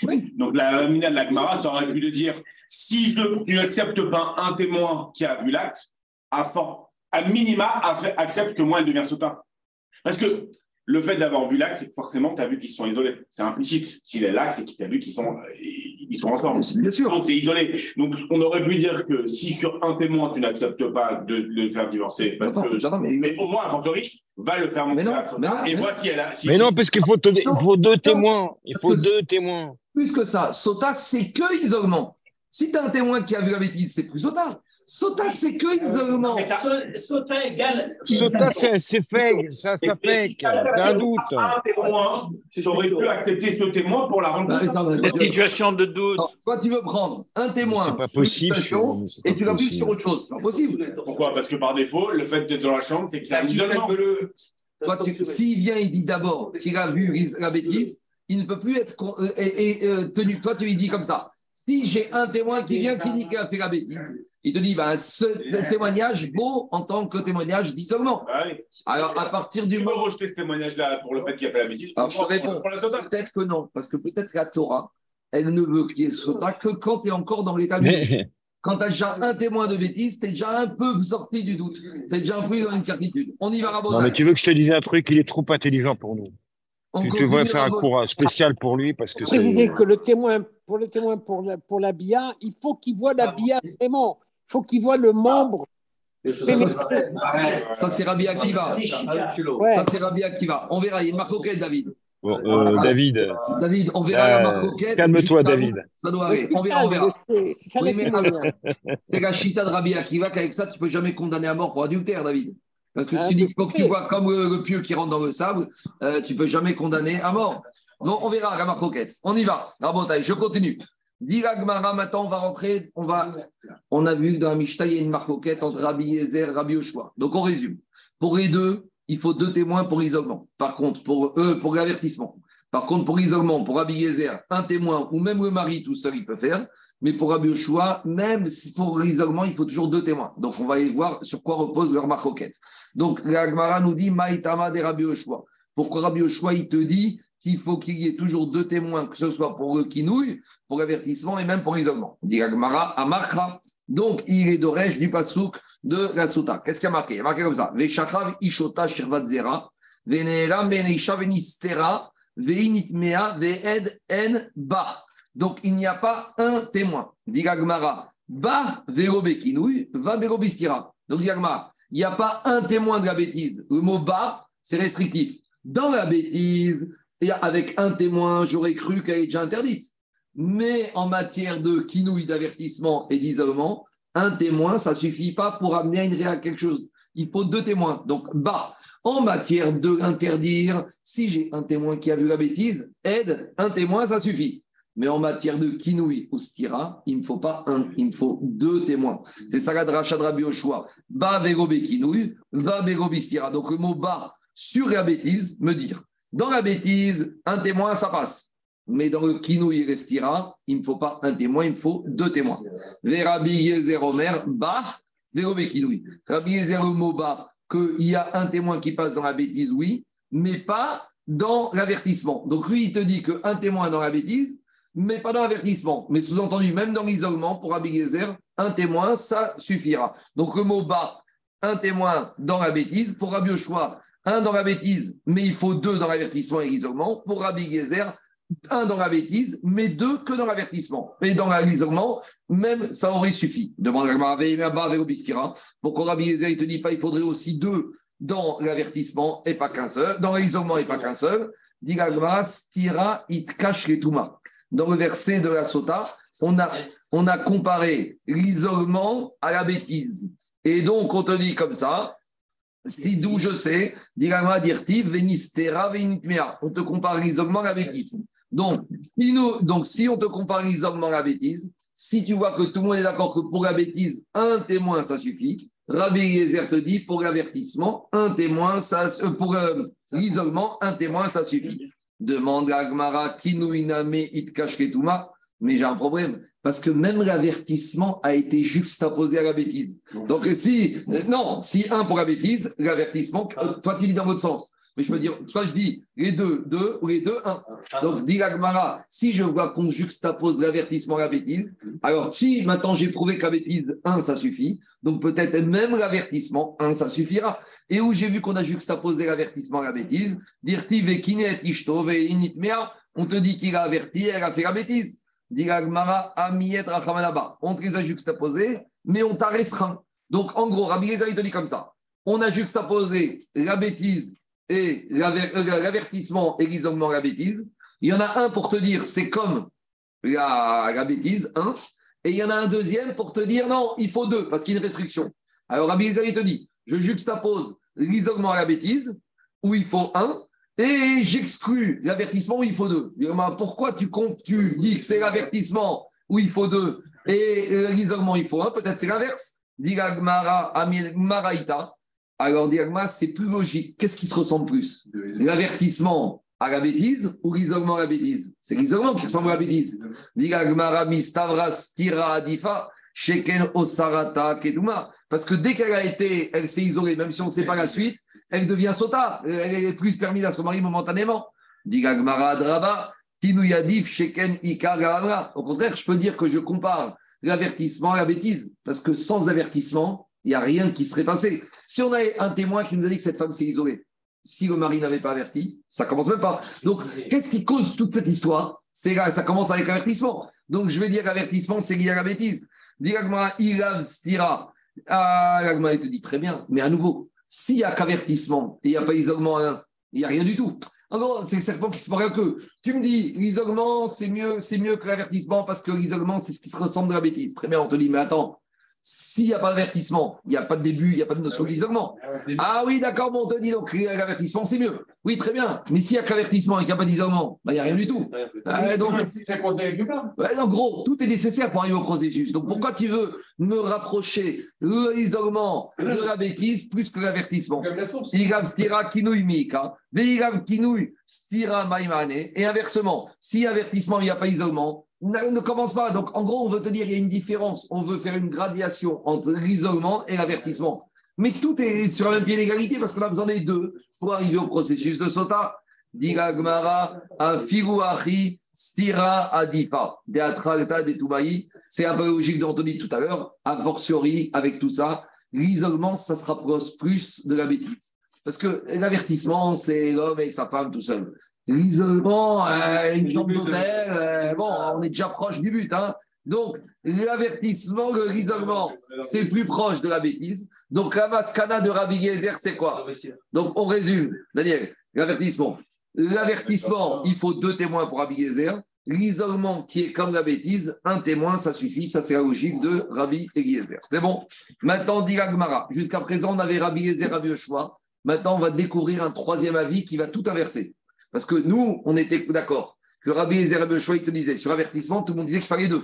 Oui. Donc la mina de la Gemara, ça aurait pu le dire si je n'accepte pas un témoin qui a vu l'acte, à, à minima, accepte que moi, elle devient sautin. Parce que le fait d'avoir vu l'acte, forcément, tu as vu qu'ils sont isolés. C'est implicite. S'il est là, c'est qu'il t'a vu qu'ils sont, ils sont ensemble. Bien sûr. Donc, c'est isolé. Donc, on aurait pu dire que si sur un témoin, tu n'acceptes pas de, le faire divorcer, parce que, mais... au moins, un fortiori, va le faire monter Et moi, si elle a. mais non, parce qu'il faut, faut, deux témoins. Il faut deux témoins. Plus que ça, Sota, c'est que isolement. Si tu as un témoin qui a vu la bêtise, c'est plus Sota. Sota, c'est que isolement. Sota égale. Sota, c'est fait, ça, ça fait. C'est un doute. Un témoin, j'aurais pu accepter ce témoin pour la rendre. Bah, la situation de doute. toi, tu veux prendre un témoin. C'est pas possible. Et tu l'appuies sur autre chose. C'est pas possible. Pourquoi? Parce que par défaut, le fait d'être dans la chambre, c'est qu'il a un isolement. S'il vient, il dit d'abord qu'il a vu la bêtise, il ne peut plus être euh, euh, tenu. Toi, tu lui dis comme ça. Si j'ai un témoin qui vient qui dit qu'il a fait la bêtise, il te dit, ben, ce témoignage vaut en tant que témoignage d'isolement. Ah Alors, à partir du moment. Tu veux rejeter ce témoignage-là pour le fait qu'il a fait la bêtise Alors, je réponds. Peut-être que non, parce que peut-être la Torah, elle ne veut qu'il y ait sota que quand tu es encore dans l'état. Mais, Quand tu as déjà un témoin de bêtise, tu es déjà un peu sorti du doute. Tu es déjà un peu dans une certitude. On y va, non, mais tu veux que je te dise un truc, il est trop intelligent pour nous. On Tu devrais faire un cours spécial pour lui parce que Préciser que le témoin, pour le témoin pour la, pour la bia, il faut qu'il voit la bia vraiment. Il faut qu'il voit le membre. Ça, c'est Rabbi Akiva. Ouais. Ça, c'est Rabbi Akiva. On verra. Il y a une marque David. Bon, euh, David, David, on verra la Euh, marque calme-toi, avant, David. Ça doit aller. On verra, on verra. C'est Oui, la chita de Rabbi Akiva qu'avec ça, tu peux jamais condamner à mort pour adultère, David. Parce que si Ah, tu dis qu'il faut que tu vois comme le, le pieu qui rentre dans le sable, euh, tu peux jamais condamner à mort. Donc, on verra la marque. On y va. Rabotai, je continue. Gemara, maintenant, on va rentrer. On, va... on a vu que dans la Mishnah, il y a une marque coquette entre Rabbi Yezer et Rabbi Oshua. Donc, on résume. Pour les deux, il faut deux témoins pour l'isolement. Par contre, pour eux, pour l'avertissement. Par contre, pour l'isolement, pour Rabbi Yezer, un témoin ou même le mari tout seul, il peut faire. Mais pour Rabbi Yoshua, même pour l'isolement, il faut toujours deux témoins. Donc, on va y voir sur quoi repose leur marcoquette. Donc, la Gemara nous dit Maïtama de Rabbi Yoshua. Pourquoi Rabbi Yoshua, il te dit qu'il faut qu'il y ait toujours deux témoins, que ce soit pour le kinouille, pour l'avertissement et même pour l'isolement. Dit Gemara Amakra. Donc, il est d'Oresh du Pasouk de la Sota. Qu'est-ce qu'il y a marqué? Il y a marqué comme ça Veshachav Ishota Shirvat Zera, Venera Meneisha Venistera, Veinitmea Veed En Ba. Donc, il n'y a pas un témoin. Dit la Gemara Bar Verobekinouille, va Verobistira. Donc, dit la Gemara, il n'y a pas un témoin de la bêtise. Le mot bar, c'est restrictif. Dans la bêtise, avec un témoin, j'aurais cru qu'elle est déjà interdite. Mais en matière de quinouille, d'avertissement et d'isolement, un témoin, ça suffit pas pour amener à, une, ré- à quelque chose. Il faut deux témoins. Donc, bah, en matière de l'interdire, si j'ai un témoin qui a vu la bêtise, aide, un témoin, ça suffit. Mais en matière de quinouille ou stira, il ne faut pas un, il me faut deux témoins. C'est ça la dracha de bistira. Donc le mot ba sur la bêtise, me dire. Dans la bêtise, un témoin, ça passe. Mais dans le kinouille et le stira, il ne faut pas un témoin, il faut deux témoins. Rabbi Yezer Omer, ba vego bekinouille. Rabbi Yezer le mot ba, qu'il y a un témoin qui passe dans la bêtise, oui, mais pas dans l'avertissement. Donc lui, il te dit qu'un témoin dans la bêtise, mais pas dans l'avertissement. Mais sous-entendu, même dans l'isolement, pour Rabbi Gezer, un témoin, ça suffira. Donc le mot un témoin dans la bêtise. Pour Rabbi Yoshua, un dans la bêtise, mais il faut deux dans l'avertissement et l'isolement. Pour Rabbi Gezer, un dans la bêtise, mais deux que dans l'avertissement. Et dans l'isolement, même ça aurait suffi. Demande à Pourquoi Rabbi Gezer, il ne te dit pas il faudrait aussi deux dans l'avertissement et pas qu'un seul, dans l'isolement et pas qu'un seul. Dit stira it les dans le verset de la Sota, on a, on a comparé l'isolement à la bêtise. Et donc, on te dit comme ça, si d'où je sais, dirama dirtiv, venistera, venitmea. On te compare l'isolement à la bêtise. Donc si, on te compare l'isolement à la bêtise, si tu vois que tout le monde est d'accord que pour la bêtise, un témoin, ça suffit. Rabbi Eliezer te dit pour l'avertissement, un témoin, ça, euh, pour euh, l'isolement, un témoin, ça suffit. Demande à Agmara, Itkashketuma. Mais j'ai un problème, parce que même l'avertissement a été juxtaposé à la bêtise. Donc, si, euh, non, si un pour la bêtise, l'avertissement, euh, toi tu dis dans votre sens. Mais je peux dire, soit je dis les deux, deux, ou les deux, un. Donc, dit Agmara, si je vois qu'on juxtapose l'avertissement à la bêtise, alors si maintenant j'ai prouvé que la bêtise, un, ça suffit, donc peut-être même l'avertissement, un, ça suffira. Et où j'ai vu qu'on a juxtaposé l'avertissement à la bêtise, dire Kinet Ishto Initmea, on te dit qu'il a averti, elle a fait la bêtise. Dit Rachamanaba. On te les a juxtaposés, mais on t'a restreint. Donc en gros, Rabbi il te dit comme ça. On a juxtaposé la bêtise et euh, l'avertissement et l'isolement à la bêtise. Il y en a un pour te dire c'est comme la, bêtise, un. Et il y en a un deuxième pour te dire non, il faut deux, parce qu'il y a une restriction. Alors Rabbi il te dit, je juxtapose l'isolement à la bêtise, où il faut un, et j'exclus l'avertissement où il faut deux. Pourquoi tu, comptes, tu dis que c'est l'avertissement où il faut deux et euh, l'isolement il faut un Peut-être c'est l'inverse. Maraïta. Alors, Gemara, c'est plus logique. Qu'est-ce qui se ressemble plus? L'avertissement à la bêtise ou l'isolement à la bêtise? C'est l'isolement qui ressemble à la bêtise. Parce que dès qu'elle a été, elle s'est isolée, même si on ne sait pas la suite, elle devient sota. Elle est plus permise à son mari momentanément. Dit Sheken. Au contraire, je peux dire que je compare l'avertissement à la bêtise. Parce que sans avertissement, il n'y a rien qui serait passé. Si on avait un témoin qui nous a dit que cette femme s'est isolée, si le mari n'avait pas averti, ça commence même pas. Donc, qu'est-ce qui cause toute cette histoire? C'est là, ça commence avec l'avertissement. Donc, je vais dire l'avertissement, c'est lié à la bêtise. Diragma, ilav, stira. Ah, il te dit très bien, mais à nouveau, s'il n'y a qu'avertissement et il n'y a pas isolement, il n'y a rien du tout. Gros, c'est le serpent qui se mord que. Tu me dis, l'isolement, c'est mieux, c'est mieux que l'avertissement parce que l'isolement, c'est ce qui se ressemble de la bêtise. Très bien, on te dit, mais attends, s'il n'y a pas d'avertissement, il n'y a pas de début, il n'y a pas de notion d'isolement. Ah oui, d'accord, bon, on te dit donc l'avertissement, c'est mieux. Oui, très bien. Mais s'il n'y a qu'avertissement et qu'il n'y a pas d'isolement, bah, il n'y a rien du tout. Ah, donc, ouais, en gros, tout est nécessaire pour arriver au processus. Donc pourquoi tu veux me rapprocher l'isolement de la bêtise plus que l'avertissement? Stira maimane. Et inversement, si avertissement, il n'y a pas isolement, ne, commence pas. Donc, en gros, on veut te dire, il y a une différence. On veut faire une gradation entre l'isolement et l'avertissement. Mais tout est sur même pied d'égalité parce qu'on a besoin des deux pour arriver au processus de sota. Diga Gmara, achi, stira adifa, beatralta de tubaï. C'est un peu logique tout à l'heure. A fortiori, avec tout ça, l'isolement, ça se rapproche plus de la bêtise. Parce que l'avertissement, c'est l'homme et sa femme tout seul. L'isolement, euh, une chambre d'hôtel, euh, bon, on est déjà proche du but. Hein. Donc, l'avertissement, l'isolement, c'est plus proche de la bêtise. Donc, la mascana de Rabbi Gezer, c'est quoi? Donc, on résume, Daniel, l'avertissement. L'avertissement, il faut deux témoins pour Rabbi Gezer. L'isolement, qui est comme la bêtise, un témoin, ça suffit. Ça, c'est la logique de Rabbi Eliezer. C'est bon? Maintenant, dit. Jusqu'à présent, on avait Rabbi Gezer, Rabbi Yoshua. Maintenant, on va découvrir un troisième avis qui va tout inverser. Parce que nous, on était d'accord que Rabbi Ezer te disait, sur avertissement, tout le monde disait qu'il fallait deux.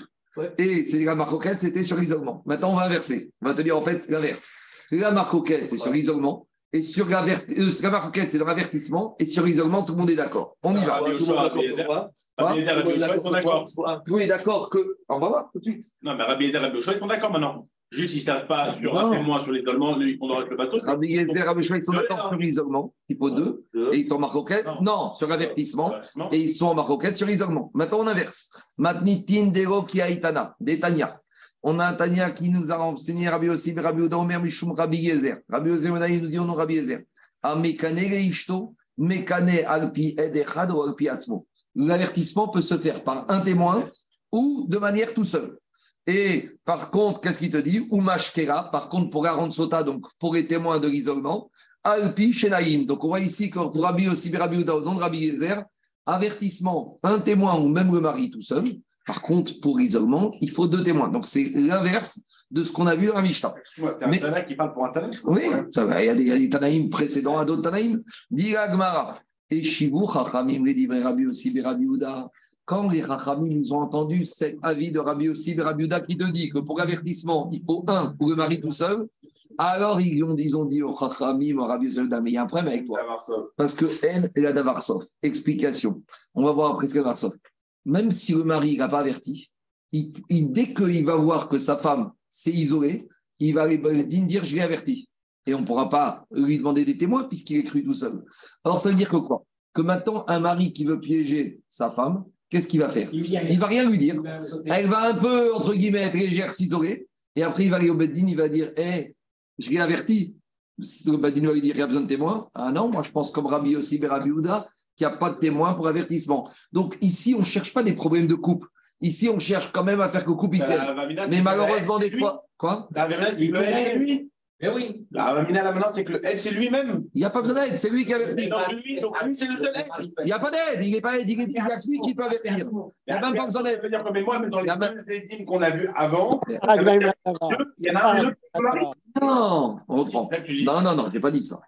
Et c'est la marcoquette, c'était sur l'isolement. Maintenant, on va inverser. On va te dire en fait l'inverse. La marcoquette, c'est sur l'isolement. Et sur la, euh, la marcoquette, c'est dans l'avertissement. Et sur l'isolement, tout le monde est d'accord. On y va. Rabbi Yoshua, ils sont d'accord. Oui, d'accord que. On va voir tout de suite. Non, mais Rabbi Ezer, Yoshua, ils sont d'accord maintenant. Juste, ils ne savent pas sur un témoin sur l'isolement, lui, on aura que le bateau. Rabbi Yezer, Rabbi ils sont d'accord sur l'isolement. Il faut deux. Et ils sont en marcoquette. Non. Sur l'avertissement. Non. et ils sont en maroquette sur l'isolement. Maintenant, on inverse. Matnitin dero ki aitana, des Tania. On a un Tania qui nous a enseigné Rabbi Ossi, Rabbi Omer, Mishum, Rabbi Yezer. Rabbi Ozer Menaï nous dit, on Rabbi Yezer. A mekane le ishto, mekane alpi ed echad ou alpi atzmo. L'avertissement peut se faire par un témoin ou de manière tout seul. Et par contre, qu'est-ce qu'il te dit? Ou mashkera, par contre, pour Aaron Sota, donc pour les témoins de l'isolement, alpi shenaïm. Donc on voit ici que pour Rabbi Ossi, Rabbi Oda, au nom de Rabbi Yezer, avertissement, un témoin ou même le mari tout seul. Par contre, pour l'isolement, il faut deux témoins. Donc, c'est l'inverse de ce qu'on a vu dans la Mishnah. C'est un Tana qui parle pour un Tana, je crois. Oui, ça va. Il y a des, y a des Tanaïm précédents à d'autres Tanaïm. Dit la Gemara. Et Shivu, Chachamim, les Rabbi aussi, Rabbi Uda. Quand les Chachamim, ils ont entendu cet avis de Rabbi aussi, Rabbi Uda qui te dit que pour l'avertissement, il faut un pour le mari tout seul, alors ils ont, ils ont dit au Chachamim, au Rabbi Uda, mais il y a un problème avec toi. Parce que elle, elle a Davarsov. Explication. On va voir après ce que Davarsov. Même si le mari n'a pas averti, il- il- dès qu'il va voir que sa femme s'est isolée, il va dire Je l'ai averti. Et on ne pourra pas lui demander des témoins puisqu'il est cru tout seul. Alors ça veut dire que quoi? Que maintenant, un mari qui veut piéger sa femme, qu'est-ce qu'il va faire Il va rien lui dire. Elle va un peu, entre guillemets, être légère, s'isoler. Et après, il va aller au Beddin, il va dire Hé, je l'ai averti. Le Beddin va lui dire Il y a besoin de témoins. Ah non, moi je pense comme Rabbi aussi, Rabbi Houda, qu'il n'y a pas de témoins pour avertissement. Donc ici, on ne cherche pas des problèmes de couple. Ici, on cherche quand même à faire que le couple il tienne. Mais malheureusement, des fois. Quoi? La c'est lui. Mais oui. La Vamina, là, maintenant, c'est que le elle, c'est lui-même. Il n'y a pas besoin d'aide, c'est lui qui avertit. Et donc, lui, donc lui, c'est le seul. Il n'y a pas d'aide, il n'est pas aide, il est il y a celui qui peut avertir. Il n'y a même pas besoin d'aide. dire que, mais moi, même dans les deux édimes qu'on a vues avant, Ah, la il y en a un des deux. Non, on reprend. Non, non, non, je n'ai pas dit ça.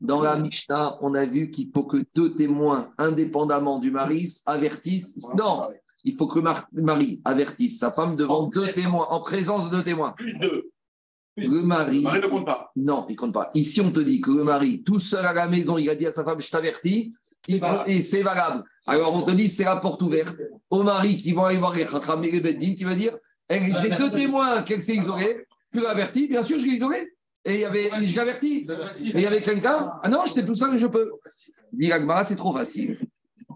Dans la Mishnah, on a vu qu'il faut que deux témoins, indépendamment du mari, avertissent. Non, il faut que le mar- mari avertisse sa femme devant deux témoins, en présence de deux témoins. Plus deux. Le mari. Ne compte pas. Non, il compte pas. Ici, on te dit que le mari, tout seul à la maison, il a dit à sa femme, je t'avertis, et c'est valable. Alors, on te dit, c'est la porte ouverte. Au mari qui va aller voir les et les Beddin, qui va dire, Eh, j'ai deux témoins qu'elle s'est isolée, tu l'as averti, bien sûr, je l'ai isolée. Et il y avait, je l'ai averti. Et il y avait quelqu'un, ah non, j'étais tout seul et je peux. Dit Agmara, c'est trop facile.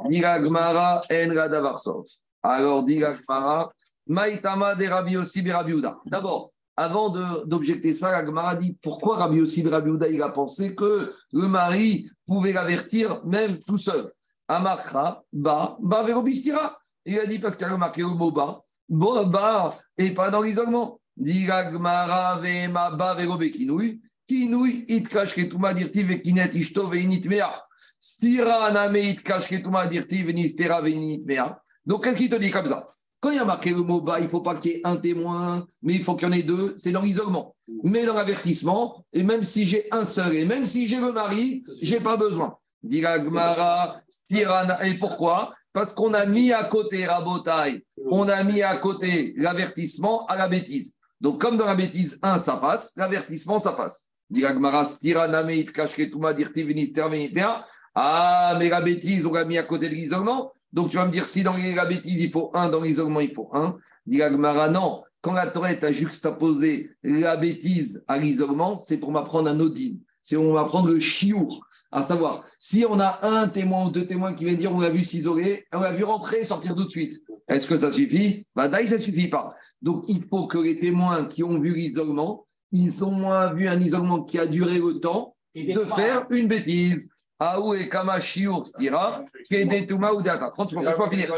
Dira Gmara en Radavarsov. Alors, dit Gmara, Maïtama de Rabbi Uda. D'abord, avant d'objecter ça, la Gemara dit pourquoi Rabbi Yossi Rabbi Uda, il a pensé que le mari pouvait l'avertir même tout seul? Amakra, ba, ba verobistira. Il a dit parce qu'il a remarqué le mot ba, ba, ba, et pas dans l'isolement. Dit la Gemara, vema, ba, verobe, kinouï, kinouï, it kash ketuma dirti vekinet ishto veinit mea. Stira name it kash ketuma dirti venistera veinit mea. Donc, qu'est-ce qu'il te dit comme ça? Quand il y a marqué le mot bas, il ne faut pas qu'il y ait un témoin, mais il faut qu'il y en ait deux, c'est dans l'isolement. Mais dans l'avertissement, et même si j'ai un seul, et même si j'ai le mari, je n'ai pas besoin. Gemara, Stirana- et pourquoi? Parce qu'on a mis à côté Rabotai, on a mis à côté l'avertissement à la bêtise. Donc, comme dans la bêtise, un, ça passe, l'avertissement, ça passe. Ah, mais la bêtise, on l'a mis à côté de l'isolement. Donc tu vas me dire, si dans la bêtise, il faut un, dans l'isolement, il faut un. Dit la Gemara, non. Quand la Torah a juxtaposé la bêtise à l'isolement, c'est pour m'apprendre un odine. C'est on va prendre le chiour. À savoir, si on a un témoin ou deux témoins qui viennent dire on l'a vu s'isoler, on l'a vu rentrer et sortir tout de suite. Est-ce que ça suffit? Bah, d'ailleurs, ça ne suffit pas. Donc, il faut que les témoins qui ont vu l'isolement, ils ont moins vu un isolement qui a duré le temps de faire une bêtise. Aou et Kama Shiur Stira, Kedetuma ou Data. 30 secondes, finir.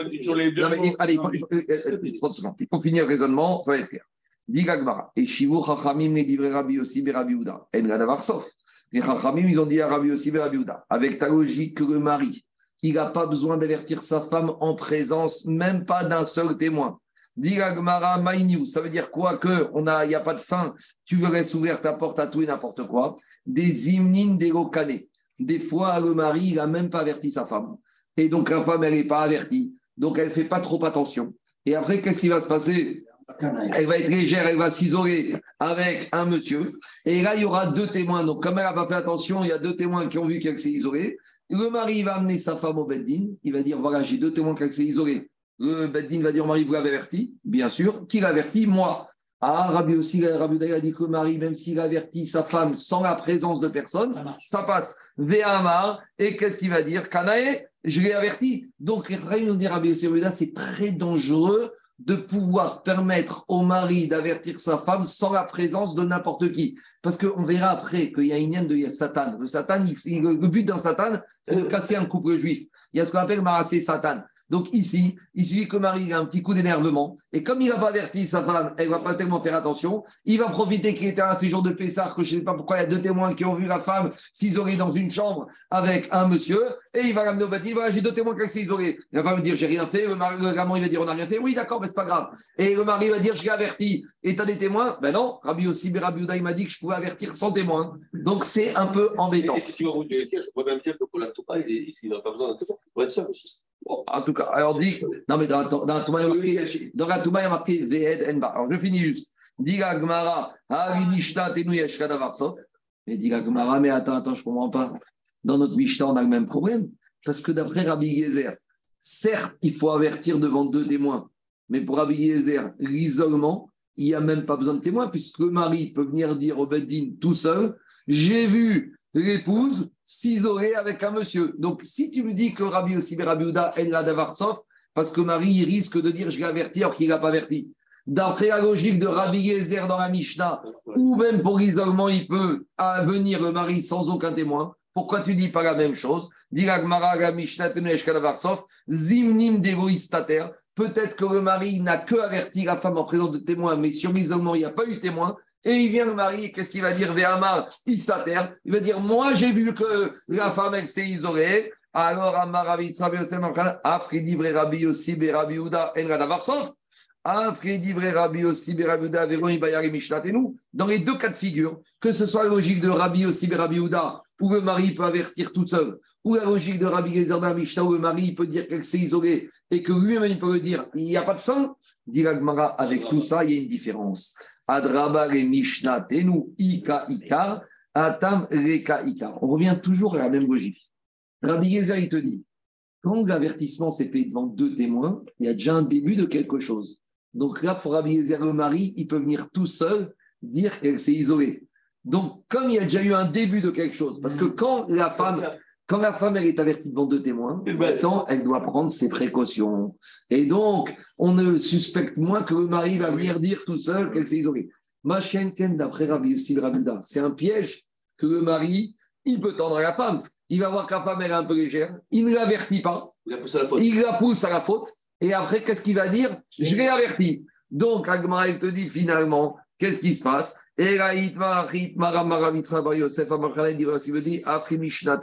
Deux. Non, mais, allez, il faut, il faut- euh, euh, 30 secondes. Il faut finir le raisonnement, ça va être clair. Digagmara. Et Shivu Chachamim les divrei Rabbi aussi Rabbi Uda. En Gadavar sauf. Les Chachamim, ils ont dit à Rabbi aussi Rabbi Uda. Avec ta logique que le mari, il n'a pas besoin d'avertir sa femme en présence, même pas d'un seul témoin. Digagmara Maïniu, ça veut dire quoi Que on a, il n'y a pas de fin, tu veux ouvrir ta porte à tout et n'importe quoi. Des hymnines des locanés. Des fois, le mari, il n'a même pas averti sa femme. Et donc, la femme, elle n'est pas avertie. Donc, elle ne fait pas trop attention. Et après, qu'est-ce qui va se passer? Elle va être légère, elle va s'isoler avec un monsieur. Et là, il y aura deux témoins. Donc, comme elle n'a pas fait attention, il y a deux témoins qui ont vu qu'elle s'est isolée. Le mari va amener sa femme au Beddin. Il va dire voilà, j'ai deux témoins qu'elle s'est isolée. Le Beddin va dire mari, vous l'avez averti? Bien sûr. Qui l'a averti? Moi. Ah, Rabbi aussi, Rabbi Uda a dit que le mari, même s'il avertit sa femme sans la présence de personne, ça passe. Véhamar, et qu'est-ce qu'il va dire? Kanae, je l'ai averti. Donc, nous dit Rabbi Uda, c'est très dangereux de pouvoir permettre au mari d'avertir sa femme sans la présence de n'importe qui. Parce qu'on verra après qu'il y a une yen de Satan. Le Satan, il, il- le but d'un Satan, c'est de casser un couple juif. Il y a ce qu'on appelle Marassé Satan. Donc ici, il suffit que le mari ait un petit coup d'énervement. Et comme il n'a pas averti sa femme, elle ne va pas tellement faire attention. Il va profiter qu'il était à un séjour de Pessar, que je ne sais pas pourquoi il y a deux témoins qui ont vu la femme s'isoler dans une chambre avec un monsieur. Et il va l'amener au bâtiment. Voilà, j'ai deux témoins qui s'est isolé. La femme va dire, j'ai rien fait. Le, mari, le gamin, il va dire, on n'a rien fait. Oui, d'accord, mais c'est pas grave. Et le mari va dire, je l'ai averti. Et tu as des témoins? Ben non. Rabbi aussi, Rabbi Uda, il m'a dit que je pouvais avertir sans témoin. Donc c'est un peu embêtant. Et si tu vas rouler le je pourrais même dire que pour la Toupa, il n'a pas besoin d'un témoin. Aussi. En tout cas, alors dit, non mais dans, dans, dans la Touma, il y a marqué, dans la Touma, il y a marqué Vehed Enba. Alors je finis juste. Dit la Gemara, Hari Mishta Tenouyesh Kadavarsot. Mais dit la Gemara, mais attends, attends, je ne comprends pas. Dans notre Mishnah, on a le même problème. Parce que d'après Rabbi Yezer, certes, il faut avertir devant deux témoins. Mais pour Rabbi Yezer, l'isolement, il n'y a même pas besoin de témoins, puisque le mari peut venir dire au Beddin tout seul J'ai vu l'épouse s'isoler avec un monsieur. Donc, si tu me dis que Rabbi aussi Rabbi Uda en la Davarsov, parce que Marie risque de dire je l'ai averti alors qu'il n'a pas averti. D'après la logique de Rabbi Yezer dans la Mishnah, ou même pour l'isolement, il peut venir le mari sans aucun témoin. Pourquoi tu dis pas la même chose? Zimnim. Peut-être que le mari n'a que averti la femme en présence de témoins, mais sur l'isolement, il n'y a pas eu témoin. Et il vient le mari, qu'est-ce qu'il va dire Véhamar, Istater Il va dire Moi, j'ai vu que la femme, elle s'est isolée. Alors, Amar Rabbi Yitzhak Yosef Markan, Afri Divrei Rabbi Yossi Rabbi Uda En Radavarsov. Afri Divrei Rabbi Yossi Rabbi Uda Veron Ibayari Mishlatenu. Dans les deux cas de figure, que ce soit la logique de Rabbi Yossi Rabbi Uda, où le mari peut avertir tout seul, ou la logique de Rabbi Gezer Ben Mishnah, où le mari peut dire qu'elle s'est isolée et que lui-même il peut le dire, il n'y a pas de fin. Dit avec tout ça, il y a une différence. Adraba et Mishnah Tenu Ika Ika, Atam Reka. On revient toujours à la même logique. Rabbi Gezer, il te dit, quand l'avertissement s'est fait devant deux témoins, il y a déjà un début de quelque chose. Donc là, pour Rabbi Gezer, le mari, il peut venir tout seul dire qu'elle s'est isolée. Donc, comme il y a déjà eu un début de quelque chose, parce que quand la femme, Quand la femme elle est avertie devant deux témoins, maintenant elle doit prendre ses précautions. Et donc, on ne suspecte moins que le mari va venir dire tout seul qu'elle s'est isolée. Ma chienne d'après Rabbi Yossi Rabuda, c'est un piège que le mari, il peut tendre à la femme. Il va voir que la femme elle est un peu légère, il ne l'avertit pas, Il à la faute. il la pousse à la faute, et après, qu'est-ce qu'il va dire? Je l'ai averti. Donc, Agmara, elle te dit finalement, qu'est-ce qui se passe? Et là, Mitzra, il me dit, Afri, Mishnah.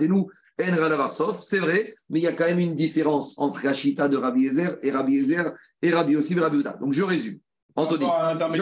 C'est vrai, mais il y a quand même une différence entre la Chita de Rabbi Ezer et Rabbi Ezer et Rabbi Yossi et Rabbi Uda. Donc, je résume. Anthony, je-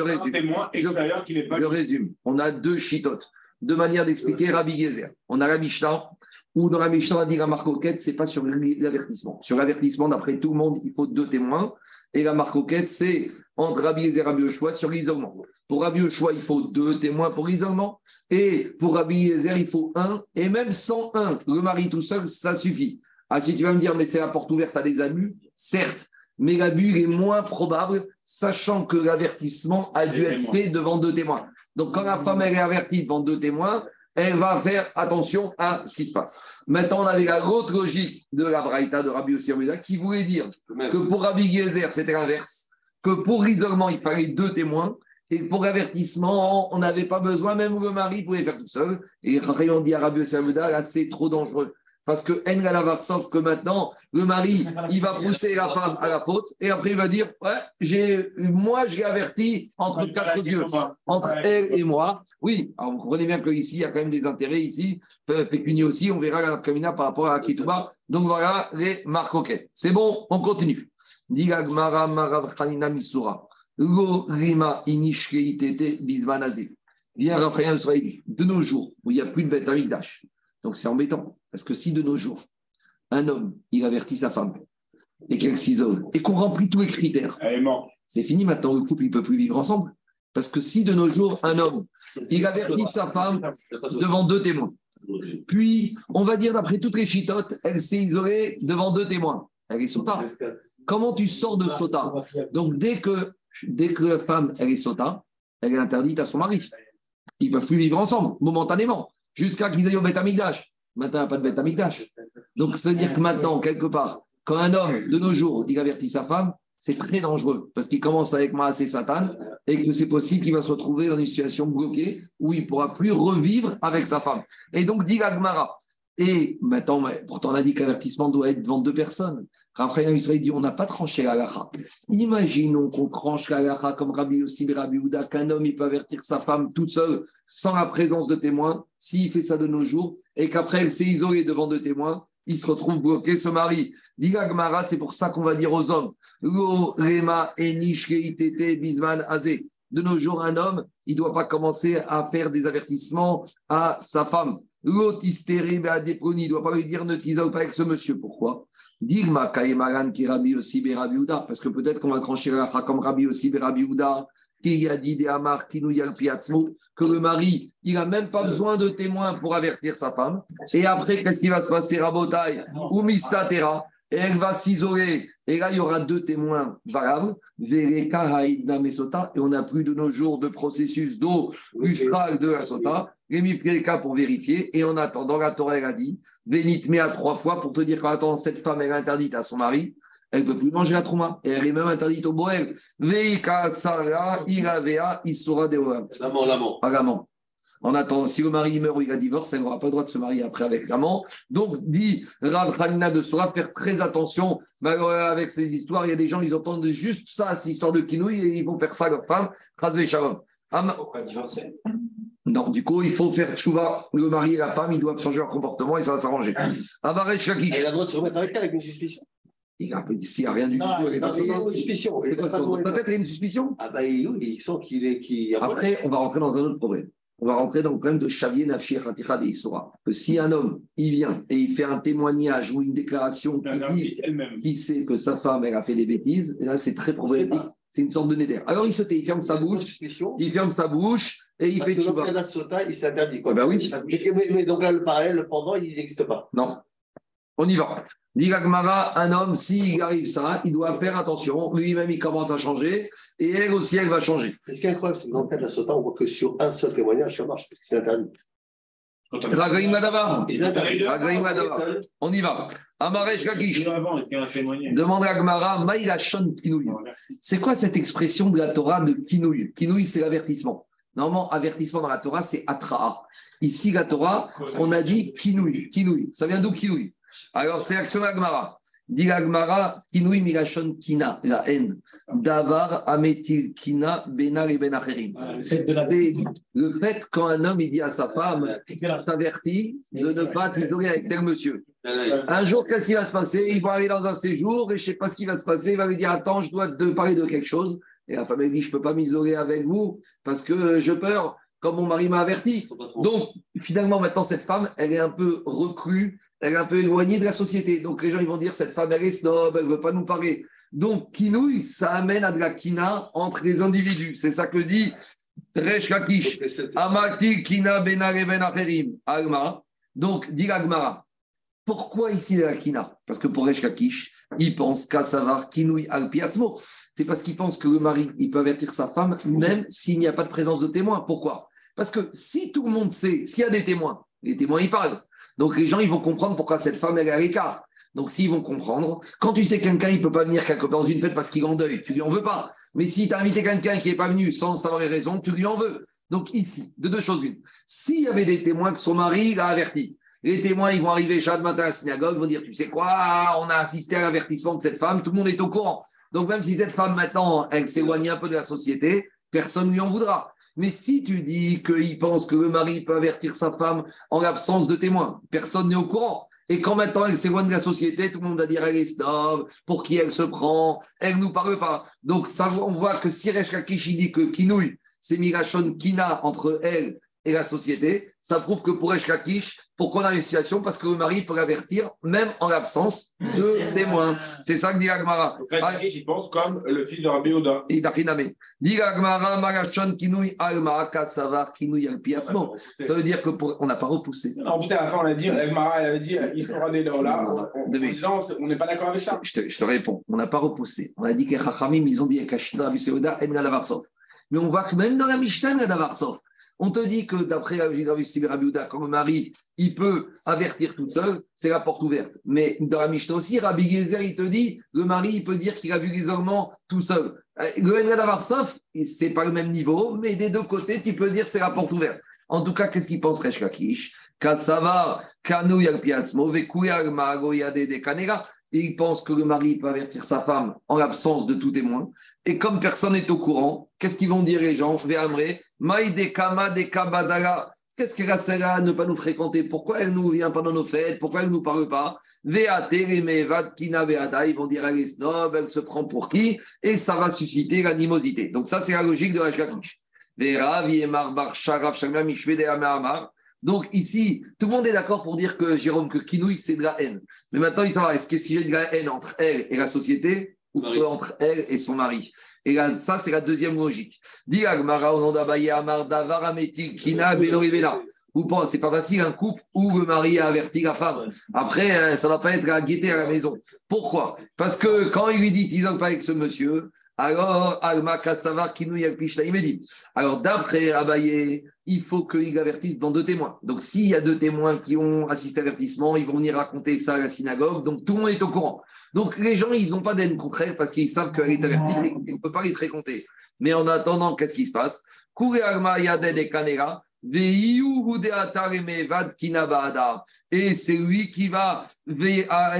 résume. témoin Je- extérieur qui n'est pas. je résume. On a deux chitotes, deux manières d'expliquer Rabbi Gezer. On a la Mishnah, où dans la Mishnah, on a dit la auquête, c'est pas sur l'avertissement. Sur l'avertissement, d'après tout le monde, il faut deux témoins. Et la auquête, c'est entre Rabbi Gezer et Rabbi Yoshua sur l'isolement. Pour Rabbi Yoshua, il faut deux témoins pour l'isolement. Et pour Rabbi Gezer, il faut un. Et même sans un, le mari tout seul, ça suffit. Ah, si tu vas me dire, mais c'est la porte ouverte à des abus, certes. Mais l'abus est moins probable, sachant que l'avertissement a dû être fait devant deux témoins. Donc, quand la femme elle est avertie devant deux témoins, elle va faire attention à ce qui se passe. Maintenant, on avait la autre logique de la Braïta de Rabbi qui voulait dire que pour Rabbi Gezer, c'était l'inverse, que pour l'isolement, il fallait deux témoins, et pour l'avertissement, on n'avait pas besoin, même le mari pouvait faire tout seul. Et après, on dit Rabbi Yehuda, là, c'est trop dangereux. Parce que En sauf que maintenant, le mari, il va pousser la femme à la faute, et après, il va dire, ouais, j'ai, moi, j'ai averti entre quatre yeux entre elle et moi. Oui, alors vous comprenez bien qu'ici, il y a quand même des intérêts ici, peu- pécuniers aussi, on verra la Kamina par rapport à Ketouba. Donc voilà les marques OK. C'est bon, on continue. De nos jours, où il n'y a plus de bête Amikdash. Donc c'est embêtant. Parce que si de nos jours, un homme, il avertit sa femme et qu'elle s'isole et qu'on remplit tous les critères, c'est fini maintenant, le couple, il ne peut plus vivre ensemble. Parce que si de nos jours, un homme, il avertit sa femme devant deux témoins, puis on va dire d'après toutes les chitotes, elle s'est isolée devant deux témoins. Elle est sota. Comment tu sors de sota Donc dès que, dès que la femme, elle est sota, elle est interdite à son mari. Ils ne peuvent plus vivre ensemble, momentanément, jusqu'à qu'ils aillent au Beth Amikdash. Maintenant, il n'y a pas de Beth Amikdash. Donc, ça veut dire que maintenant, quelque part, quand un homme, de nos jours, il avertit sa femme, c'est très dangereux parce qu'il commence avec Maasé Satan et que c'est possible qu'il va se retrouver dans une situation bloquée où il ne pourra plus revivre avec sa femme. Et donc, dit Agmara. Et maintenant, pourtant, on a dit qu'avertissement doit être devant deux personnes. Après, Israël dit on n'a pas tranché la lacha. Imaginons qu'on tranche la lacha comme Rabbi Yossi et Rabbi Houda, qu'un homme il peut avertir sa femme toute seule, sans la présence de témoins, s'il fait ça de nos jours, et qu'après elle s'est isolée devant deux témoins, il se retrouve bloqué, ce mari. Dit Agmara, c'est pour ça qu'on va dire aux hommes Lo, Rema, Azé. De nos jours, un homme, il ne doit pas commencer à faire des avertissements à sa femme. L'autistérie, il ne doit pas lui dire ne t'isole pas avec ce monsieur. Pourquoi? Digma, Kaemaran, qui Rabbi aussi. Parce que peut-être qu'on va trancher la comme Rabbi aussi, Rabbi Houda, qui a dit des Amar, qui nous a le piatzmo, que le mari, il n'a même pas besoin de témoins pour avertir sa femme. Et après, qu'est-ce qui va se passer, Rabotai ou Mistatera et elle va s'isoler. Et là, il y aura deux témoins valables, Vereka Haïdna Mesota, et on n'a plus de nos jours de processus d'eau ustral de la Sota, les Mifreka pour vérifier, et en attendant, la Torah elle a dit, Vénit à trois fois pour te dire qu'en attendant, cette femme elle est interdite à son mari, elle ne peut plus manger la trouma, et elle est même interdite au Boel. Veika Sara, Iravea, Isura Deoam. L'amant, l'amant. à l'amant. En attendant, si le mari meurt ou il a divorce, elle n'aura pas le droit de se marier après avec l'amant. Donc, dit Rav Khalina de Sora, faire très attention. Alors, euh, avec ces histoires, il y a des gens, ils entendent juste ça, ces histoires de kinouille, et ils vont faire ça à leur femme. Razvé Shalom. Am- Pourquoi divorcer Non, du coup, il faut faire tchouva. Le mari et la femme, ils doivent changer leur comportement et ça va s'arranger. Amaresh Lakish. Elle a le droit de se remettre avec elle avec une suspicion. Il a s'il n'y a rien du tout. elle est pas une suspicion. C'est quoi, pas il y a une suspicion? Ah bah oui, il sent qu'il est. Après, on va rentrer dans un autre problème. On va rentrer dans le problème de Xavier Nafshir Khaticha de Issoura. Que si un homme, il vient et il fait un témoignage ou une déclaration qui dit sait que sa femme, elle a fait des bêtises, et là, c'est très problématique. C'est une sorte de néder. Alors, il se tait, il ferme sa bouche, il ferme sa bouche et il Parce fait dans tchouva. d'un sota, il s'interdit. quoi. Eh ben oui. Mais, donc là, le parallèle, le pendant, il n'existe pas. Non. On y va. Dit Gagmara, un homme, s'il arrive ça, il doit faire attention. Lui-même, il commence à changer et elle aussi, elle va changer. Et ce qui est incroyable, c'est que dans le cas de la sota, on voit que sur un seul témoignage, ça marche, parce que c'est interdit. Ragaïm Ladavar. Ragaïm Ladavar. On y va. Amaresh Gagish. Demande à Gmara, Maïlachon Kinouille. C'est quoi cette expression de la Torah de Kinouille Kinouille, c'est l'avertissement. Normalement, avertissement dans la Torah, c'est Atra'a. Ici, la Torah, on a dit Kinouille. Kinouille. Ça vient d'où Kinouille Alors, c'est l'action de la Gemara. Dit la Gemara, Kinouille Milachon Kina, la haine. Davar Ametil Kina Benar et Benacherim. C'est le fait quand un homme il dit à sa femme, je t'avertis de ne pas t'isoler avec tel monsieur. Un jour, qu'est-ce qui va se passer? Il va aller dans un séjour et je ne sais pas ce qui va se passer. Il va lui dire Attends, je dois te parler de quelque chose. Et la femme, elle dit Je ne peux pas m'isoler avec vous parce que je peur, comme mon mari m'a averti. Donc, finalement, maintenant, cette femme, elle est un peu reclue, elle est un peu éloignée de la société. Donc, les gens, ils vont dire Cette femme, elle est snob, elle ne veut pas nous parler. Donc, kinouille, ça amène à de la kina entre les individus. C'est ça que dit Resh Lakish. Amati kina benare ben acherim. Alma. Donc, dit l'Agmara. Pourquoi ici la kina? Parce que pour Resh Lakish, il pense qu'à savoir kinouille al piatzmo. C'est parce qu'il pense que le mari, il peut avertir sa femme, même s'il n'y a pas de présence de témoin. Pourquoi? Parce que si tout le monde sait, s'il y a des témoins, les témoins, ils parlent. Donc les gens, ils vont comprendre pourquoi cette femme, elle est à l'écart. Donc s'ils vont comprendre, quand tu sais que quelqu'un, il ne peut pas venir quelque- dans une fête parce qu'il en deuil, tu lui en veux pas. Mais si tu as invité quelqu'un qui n'est pas venu sans savoir les raisons, tu lui en veux. Donc ici, de deux choses une. S'il y avait des témoins que son mari l'a averti, les témoins, ils vont arriver chaque matin à la synagogue, vont dire, tu sais quoi, on a assisté à l'avertissement de cette femme, tout le monde est au courant. Donc même si cette femme maintenant, elle s'éloigne un peu de la société, personne ne lui en voudra. Mais si tu dis qu'il pense que le mari peut avertir sa femme en l'absence de témoins, personne n'est au courant. Et quand maintenant elle s'éloigne de la société, tout le monde va dire elle est snob, pour qui elle se prend, elle ne nous parle pas. Donc ça, on voit que si Resh Lakish, il dit que Kinouille, c'est Mirachon Kina entre elle et la société, ça prouve que pour Resh Lakish, pourquoi on a une situation Parce que le mari peut l'avertir même en l'absence de témoins. C'est ça que dit Agmara. Donc, Rachid, j'y pense comme le fils de Rabbi Oda. Dit Agmara, Marachon Kinouille Alma, Kassavar Kinouille Alpiatzmo. Ça veut dire que pour... on n'a pas repoussé. En plus, à la fin, on a dit, Agmara, elle avait dit, il sera né là, là. En- en Devez. disant, on n'est pas d'accord avec ça. Je te, je te réponds, on n'a pas repoussé. On a dit que Chachamim, ils ont dit Kashna, Abuseuda, En Lavarsov. Mais on voit que même dans la Mishnah, il y a Lavarsov. On te dit que d'après la logique de quand le mari, il peut avertir tout seul, c'est la porte ouverte. Mais dans la Mishnah aussi, Rabbi Gezer, il te dit, le mari, peut dire qu'il a vu l'isolement tout seul. Euh, Le En Lavarsov, c'est pas le même niveau, mais des deux côtés, tu peux dire c'est la porte ouverte. En tout cas, qu'est-ce qu'il pense Resh Lakish? Kasava, Kanu Yalpiatzmo, Vekuyal Magoyade de Kanega. Il pense que le mari peut avertir sa femme en l'absence de tout témoin. Et comme personne n'est au courant, qu'est-ce qu'ils vont dire les gens? Véamré, Maï de Kama de Kabadala. Qu'est-ce qu'elle a celle-là à ne pas nous fréquenter? Pourquoi elle ne nous vient pas dans nos fêtes? Pourquoi elle ne nous parle pas? Ils vont dire elle est snob, elle se prend pour qui? Et ça va susciter l'animosité. Donc, ça, c'est la logique de la. Vera, Viemar, Bar, Sharaf, Shamia, Mishve, de Amar. Donc ici, tout le monde est d'accord pour dire que Jérôme, que Kinouille, c'est de la haine. Mais maintenant, il savoir, est-ce que si j'ai de la haine entre elle et la société, ou entre elle et son mari? Et là, ça, c'est la deuxième logique. Dis Agmara, au nom d'Abaye, Amar, Davar, Kina, Benorivela. Vous pensez, c'est pas facile un couple où le mari a averti la femme. Après, euh, ça ne va pas être à guetter à la maison. Pourquoi? Parce que quand il lui dit, t'isole pas avec ce monsieur, alors, Alma Kassava, Kinou, Yalpishta, il me dit. Alors, d'après Abaye, il faut qu'il avertisse dans deux témoins. Donc, s'il y a deux témoins qui ont assisté à l'avertissement, ils vont venir raconter ça à la synagogue. Donc, tout le monde est au courant. Donc, les gens, ils n'ont pas d'haine contre elle parce qu'ils savent qu'elle est avertie et qu'ils ne peuvent pas les fréquenter. Mais en attendant, qu'est-ce qui se passe? Et c'est lui qui va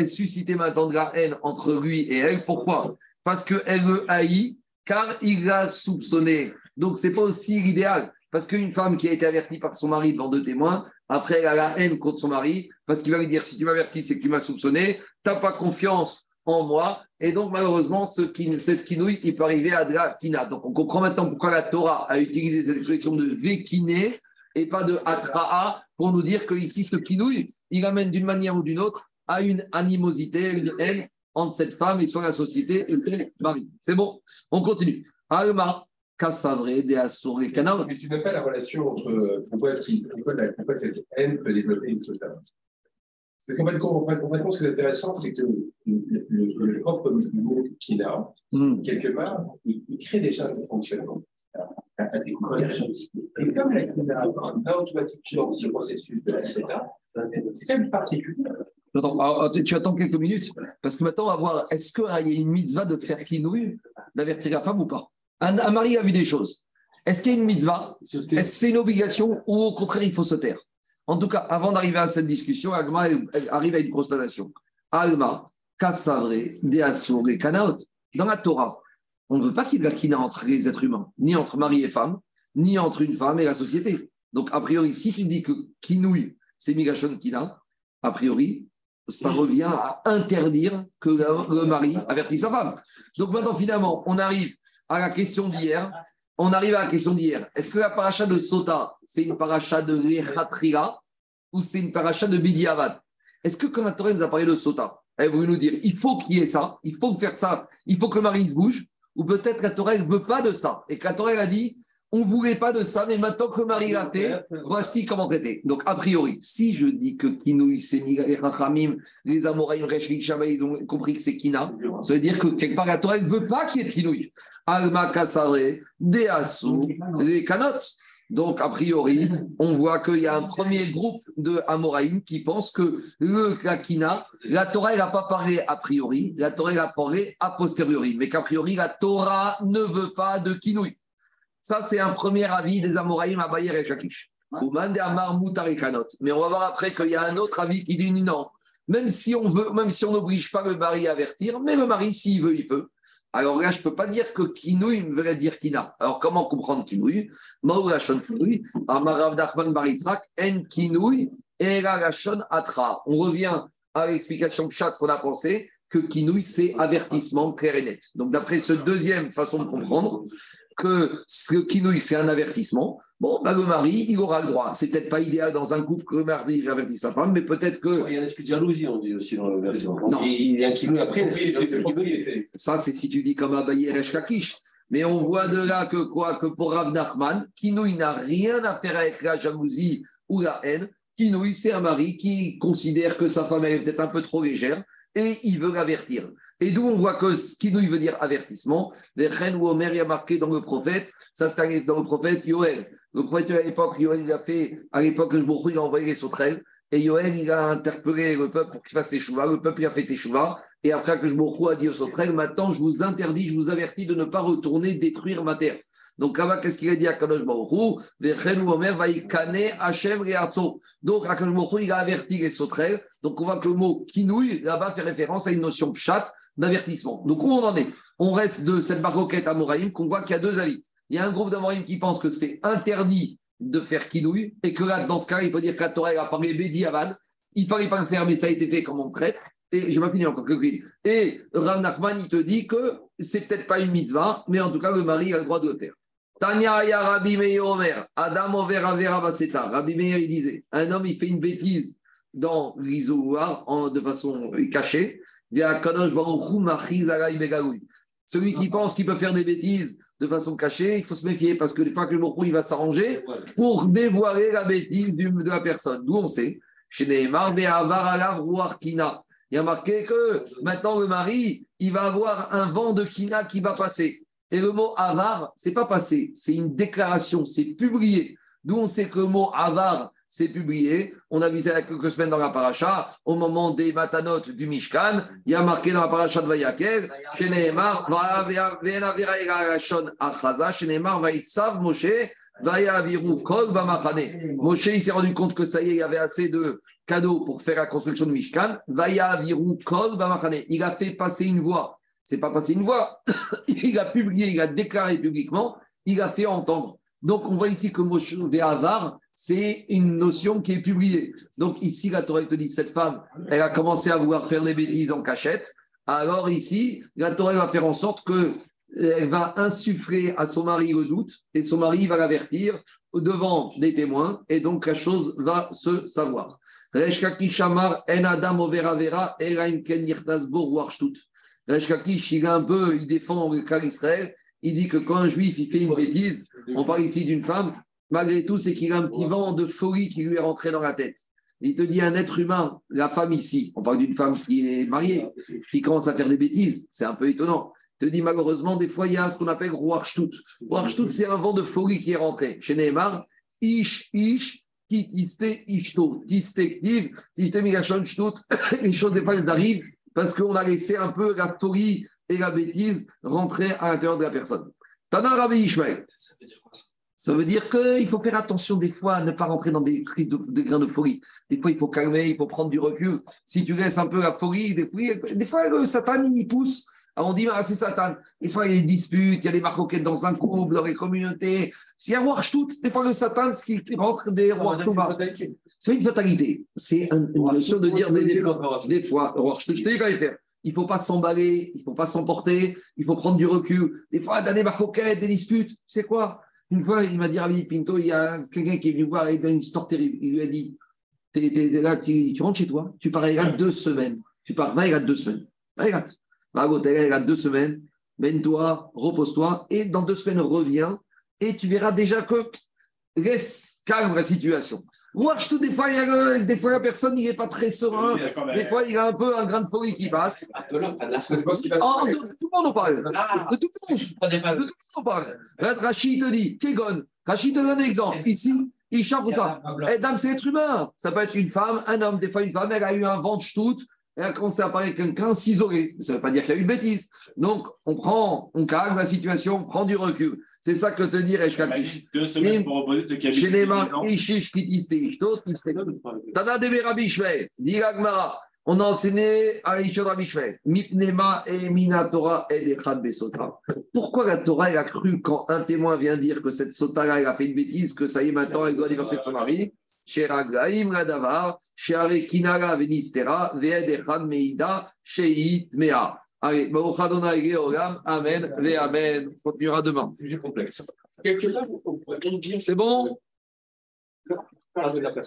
susciter maintenant de la haine entre lui et elle. Pourquoi? Parce qu'elle le haït, car il l'a soupçonné. Donc, c'est pas aussi l'idéal. Parce qu'une femme qui a été avertie par son mari devant deux témoins, après, elle a la haine contre son mari, parce qu'il va lui dire si tu m'avertis, c'est que tu m'as soupçonné, tu n'as pas confiance en moi. Et donc, malheureusement, ce cette quinouille, il peut arriver à de la kina. Donc, on comprend maintenant pourquoi la Torah a utilisé cette expression de vékiné et pas de atra'a pour nous dire que ici, ce quinouille, il amène d'une manière ou d'une autre à une animosité, une haine entre cette femme et soit la société et son mari. C'est bon, on continue. Alma, Kassavré, de Assour et Kanaot. Mais tu n'as pas la relation entre pourquoi, qui- pourquoi, la- pourquoi cette haine peut développer une société. Parce qu'en fait, concrètement, ce qui est intéressant, c'est que le, le, le propre du mot qu'il a, Hmm. quelque part, il, il crée déjà un fonctionnement. à découvrir. Et comme la Kina a un automatiquement ce processus de la Sota, c'est quand même particulier. Alors, attends, tu attends quelques minutes, parce que maintenant, on va voir, est-ce qu'il y a une mitzvah de faire kinouille, d'avertir la femme ou pas? Un, un mari a vu des choses. Est-ce qu'il y a une mitzvah? Est-ce que c'est une obligation ou au contraire, il faut se taire? En tout cas, avant d'arriver à cette discussion, elle arrive à une constatation. Alma, Kassavre, Deasur et Kanaot. Dans la Torah, on ne veut pas qu'il y ait de la kina entre les êtres humains, ni entre mari et femme, ni entre une femme et la société. Donc, a priori, si tu dis que kinouille, c'est migration kina, a priori, ça revient à interdire que le, le mari avertisse sa femme. Donc maintenant, finalement, on arrive à la question d'hier. On arrive à la question d'hier. Est-ce que la paracha de Sota, c'est une paracha de Rechatrila ou c'est une paracha de Bidiavad Est-ce que quand la Torah nous a parlé de Sota, elle voulu nous dire il faut qu'il y ait ça, il faut faire ça, il faut que le mari se bouge Ou peut-être la Torah ne veut pas de ça et que la Torah a dit on ne voulait pas de ça, mais maintenant que le mari l'a fait, voici comment traiter. Donc, a priori, si je dis que c'est les Rachamim, les Amoraïm, Reshvik, Shabbat, ils ont compris que c'est Kina, ça veut dire que quelque part, la Torah ne veut pas qu'il y ait de Kinouï. Alma Kassare, Deasu, les Kanot. Donc, a priori, on voit qu'il y a un premier groupe de Amoraïm qui pense que le la Kina, la Torah, elle n'a pas parlé a priori, la Torah, elle a parlé a posteriori, mais qu'a priori, la Torah ne veut pas de Kinouï. Ça, c'est un premier avis des Amoraïm à Bayer et Shakish. Mais on va voir après qu'il y a un autre avis qui dit non. Même si on veut, même si on n'oblige pas le mari à avertir, mais le mari, s'il veut, il peut. Alors là, je ne peux pas dire que kinouï veut dire kina. Alors comment comprendre atra. On revient à l'explication chat qu'on a pensé que kinouï, c'est avertissement clair et net. Donc d'après ce deuxième façon de comprendre, que ce kinouï, c'est un avertissement, bon, bah, le mari, il aura le droit. C'est peut-être pas idéal dans un couple que le mari avertisse sa femme, mais peut-être que Il y a un esprit de jalousie, on dit aussi dans le verset. Non. Il y a un kilo après, il y a un esprit de. Ça, c'est si tu dis comme Abaye Resh Kakish. Mais on voit de là que quoi? Que pour Rav Nachman, Kinouï n'a rien à faire avec la jalousie ou la haine. Kinouï, c'est un mari qui considère que sa femme elle est peut-être un peu trop légère et il veut l'avertir. Et d'où on voit que ce Kinouï veut dire avertissement. Les reines ou Omer, y a marqué dans le prophète, ça c'est dans le prophète Yoel. Le prophète à l'époque, Yoel, il a fait, à l'époque, que je il a envoyé les sauterelles. Et Yoel, il a interpellé le peuple pour qu'il fasse teshuva. Le peuple, il a fait teshuva. Et après que je a dit aux sauterelles, maintenant, je vous interdis, je vous avertis de ne pas retourner détruire ma terre. Donc là-bas, qu'est-ce qu'il a dit à Kadosh Baruch Hu? Omer va Hachem Reatso. Donc Baruch Hu, il a averti les sauterelles. Donc on voit que le mot kinouille, là-bas, fait référence à une notion pshat d'avertissement. Donc où on en est? On reste de cette baroquette à Moraïm qu'on voit qu'il y a deux avis. Il y a un groupe d'Amoraïm qui pense que c'est interdit de faire kinouille et que là, dans ce cas, il peut dire que la Torah a parlé Bédi Avan. Il ne fallait pas le faire, mais ça a été fait comme on traite. Et je vais finir encore lignes. Et Rav Nachman, il te dit que c'est peut-être pas une mitzvah, mais en tout cas, le mari a le droit de le faire. Tanya ya Rabbi Meir Omer, Adam Over Avera Vaseta. Rabbi Meir, il disait, un homme, il fait une bêtise dans l'isoloir de façon cachée. Celui qui pense qu'il peut faire des bêtises de façon cachée, il faut se méfier parce que des fois que le Hu, il va s'arranger pour dévoiler la bêtise de la personne. D'où on sait, chez Neymar. Il y a marqué que maintenant le mari, il va avoir un vent de Kina qui va passer. Et le mot avar, c'est pas passé, c'est une déclaration, c'est publié. D'où on sait que le mot avar, c'est publié. On a vu ça il y a quelques semaines dans la paracha, au moment des matanot du Mishkan, il y a marqué dans la paracha de Vayakel, chez Nehemar, Moshe. Moshe, il s'est rendu compte que ça y est, il y avait assez de cadeaux pour faire la construction de Mishkan. Vayaviru, Kol, Bamachane. Il a fait passer une voix. C'est pas passer une voix. il a publié, il a déclaré publiquement, il a fait entendre. Donc, on voit ici que Moshe Avar, c'est une notion qui est publiée. Donc, ici, la Torah te dit cette femme, elle a commencé à vouloir faire des bêtises en cachette. Alors, ici, la Torah va faire en sorte que elle va insuffler à son mari le doute et son mari va l'avertir devant des témoins et donc la chose va se savoir. En Adam Overa Vera Ken Shtut. Reshkakish, il un peu, il défend le cas d'Israël. Il dit que quand un juif il fait une bêtise, on parle ici d'une femme, malgré tout, c'est qu'il a un petit vent de folie qui lui est rentré dans la tête. Il te dit un être humain, la femme ici, on parle d'une femme qui est mariée, qui commence à faire des bêtises, c'est un peu étonnant. te dit malheureusement, des fois, il y a ce qu'on appelle Roarchtout. Roarchtout, c'est un vent de folie qui est rentré. Chez Neymar, Ish, Ish, Kit, Iste, Ishto, Tistektiv, Tiste, Migashon, Shtout. Les choses, des fois, elles arrivent parce qu'on a laissé un peu la folie et la bêtise rentrer à l'intérieur de la personne. Tana Rabbi Ishmael. Ça veut dire quoi ça Ça veut dire qu'il faut faire attention des fois à ne pas rentrer dans des crises de, grains de folie. Des fois, il faut calmer, il faut prendre du recul. Si tu laisses un peu la folie, des fois, des fois le Satan, il pousse. Alors on dit, ah, c'est Satan. Des fois, il y a des disputes, il y a des maroquettes dans un couple, dans les communautés. S'il y a Warshtout, des fois, le Satan, ce qui rentre des Warshtout. C'est pas une fatalité. C'est un- une notion de dire des, des fois, je te dis faire. Il ne faut pas s'emballer, il ne faut pas s'emporter, il faut prendre du recul. Des fois, dans des maroquettes, des disputes, c'est quoi? Une fois, il m'a dit, Rabbi Pinto, il y a quelqu'un qui est venu voir, il a une histoire terrible. Il lui a dit, t'es là, tu, rentres chez toi, tu pars à deux semaines. Tu pars, va à Elat deux semaines. Va l'hôtel, à Elat deux semaines. Mène-toi, repose-toi, et dans deux semaines, reviens, et tu verras déjà que laisse calme la situation. Je te des fois, il y a des fois, la personne n'est pas très serein. Des fois, il y a un peu un grain de folie qui passe. A de, de tout le monde en parle. Ah, De tout le monde. De tout le monde en parle. Rachid te dit, Kegon. Rachid te donne un exemple. Ici, il chante pour ça. Eh, dame, c'est être humain. Ça peut être une femme, un homme, des fois une femme, elle a eu un vent de a commencé à parler avec quelqu'un, s'isoler. Ça ne veut pas dire qu'il y a eu une bêtise. Donc, on prend, on calme la situation, on prend du recul. C'est ça que te dit Resh Kakish. Deux semaines pour reposer ceux qui habitent Chez les mains. Ishish, Tana l'Agmara, on a enseigné à Ishod Mipnema et Minatora et Echad Besota. Pourquoi la Torah elle a cru quand un témoin vient dire que cette sota-là, elle a fait une bêtise, que ça y est, maintenant elle doit divorcer de son mari? Chez Raglaim Radavar, chez Arekinara Venistera, Veed Echad Meida, Sheit Mea. Allez, Baruch Adonai Georgam, Amen, Ve Amen. On continuera demain. Sujet complexe. C'est bon?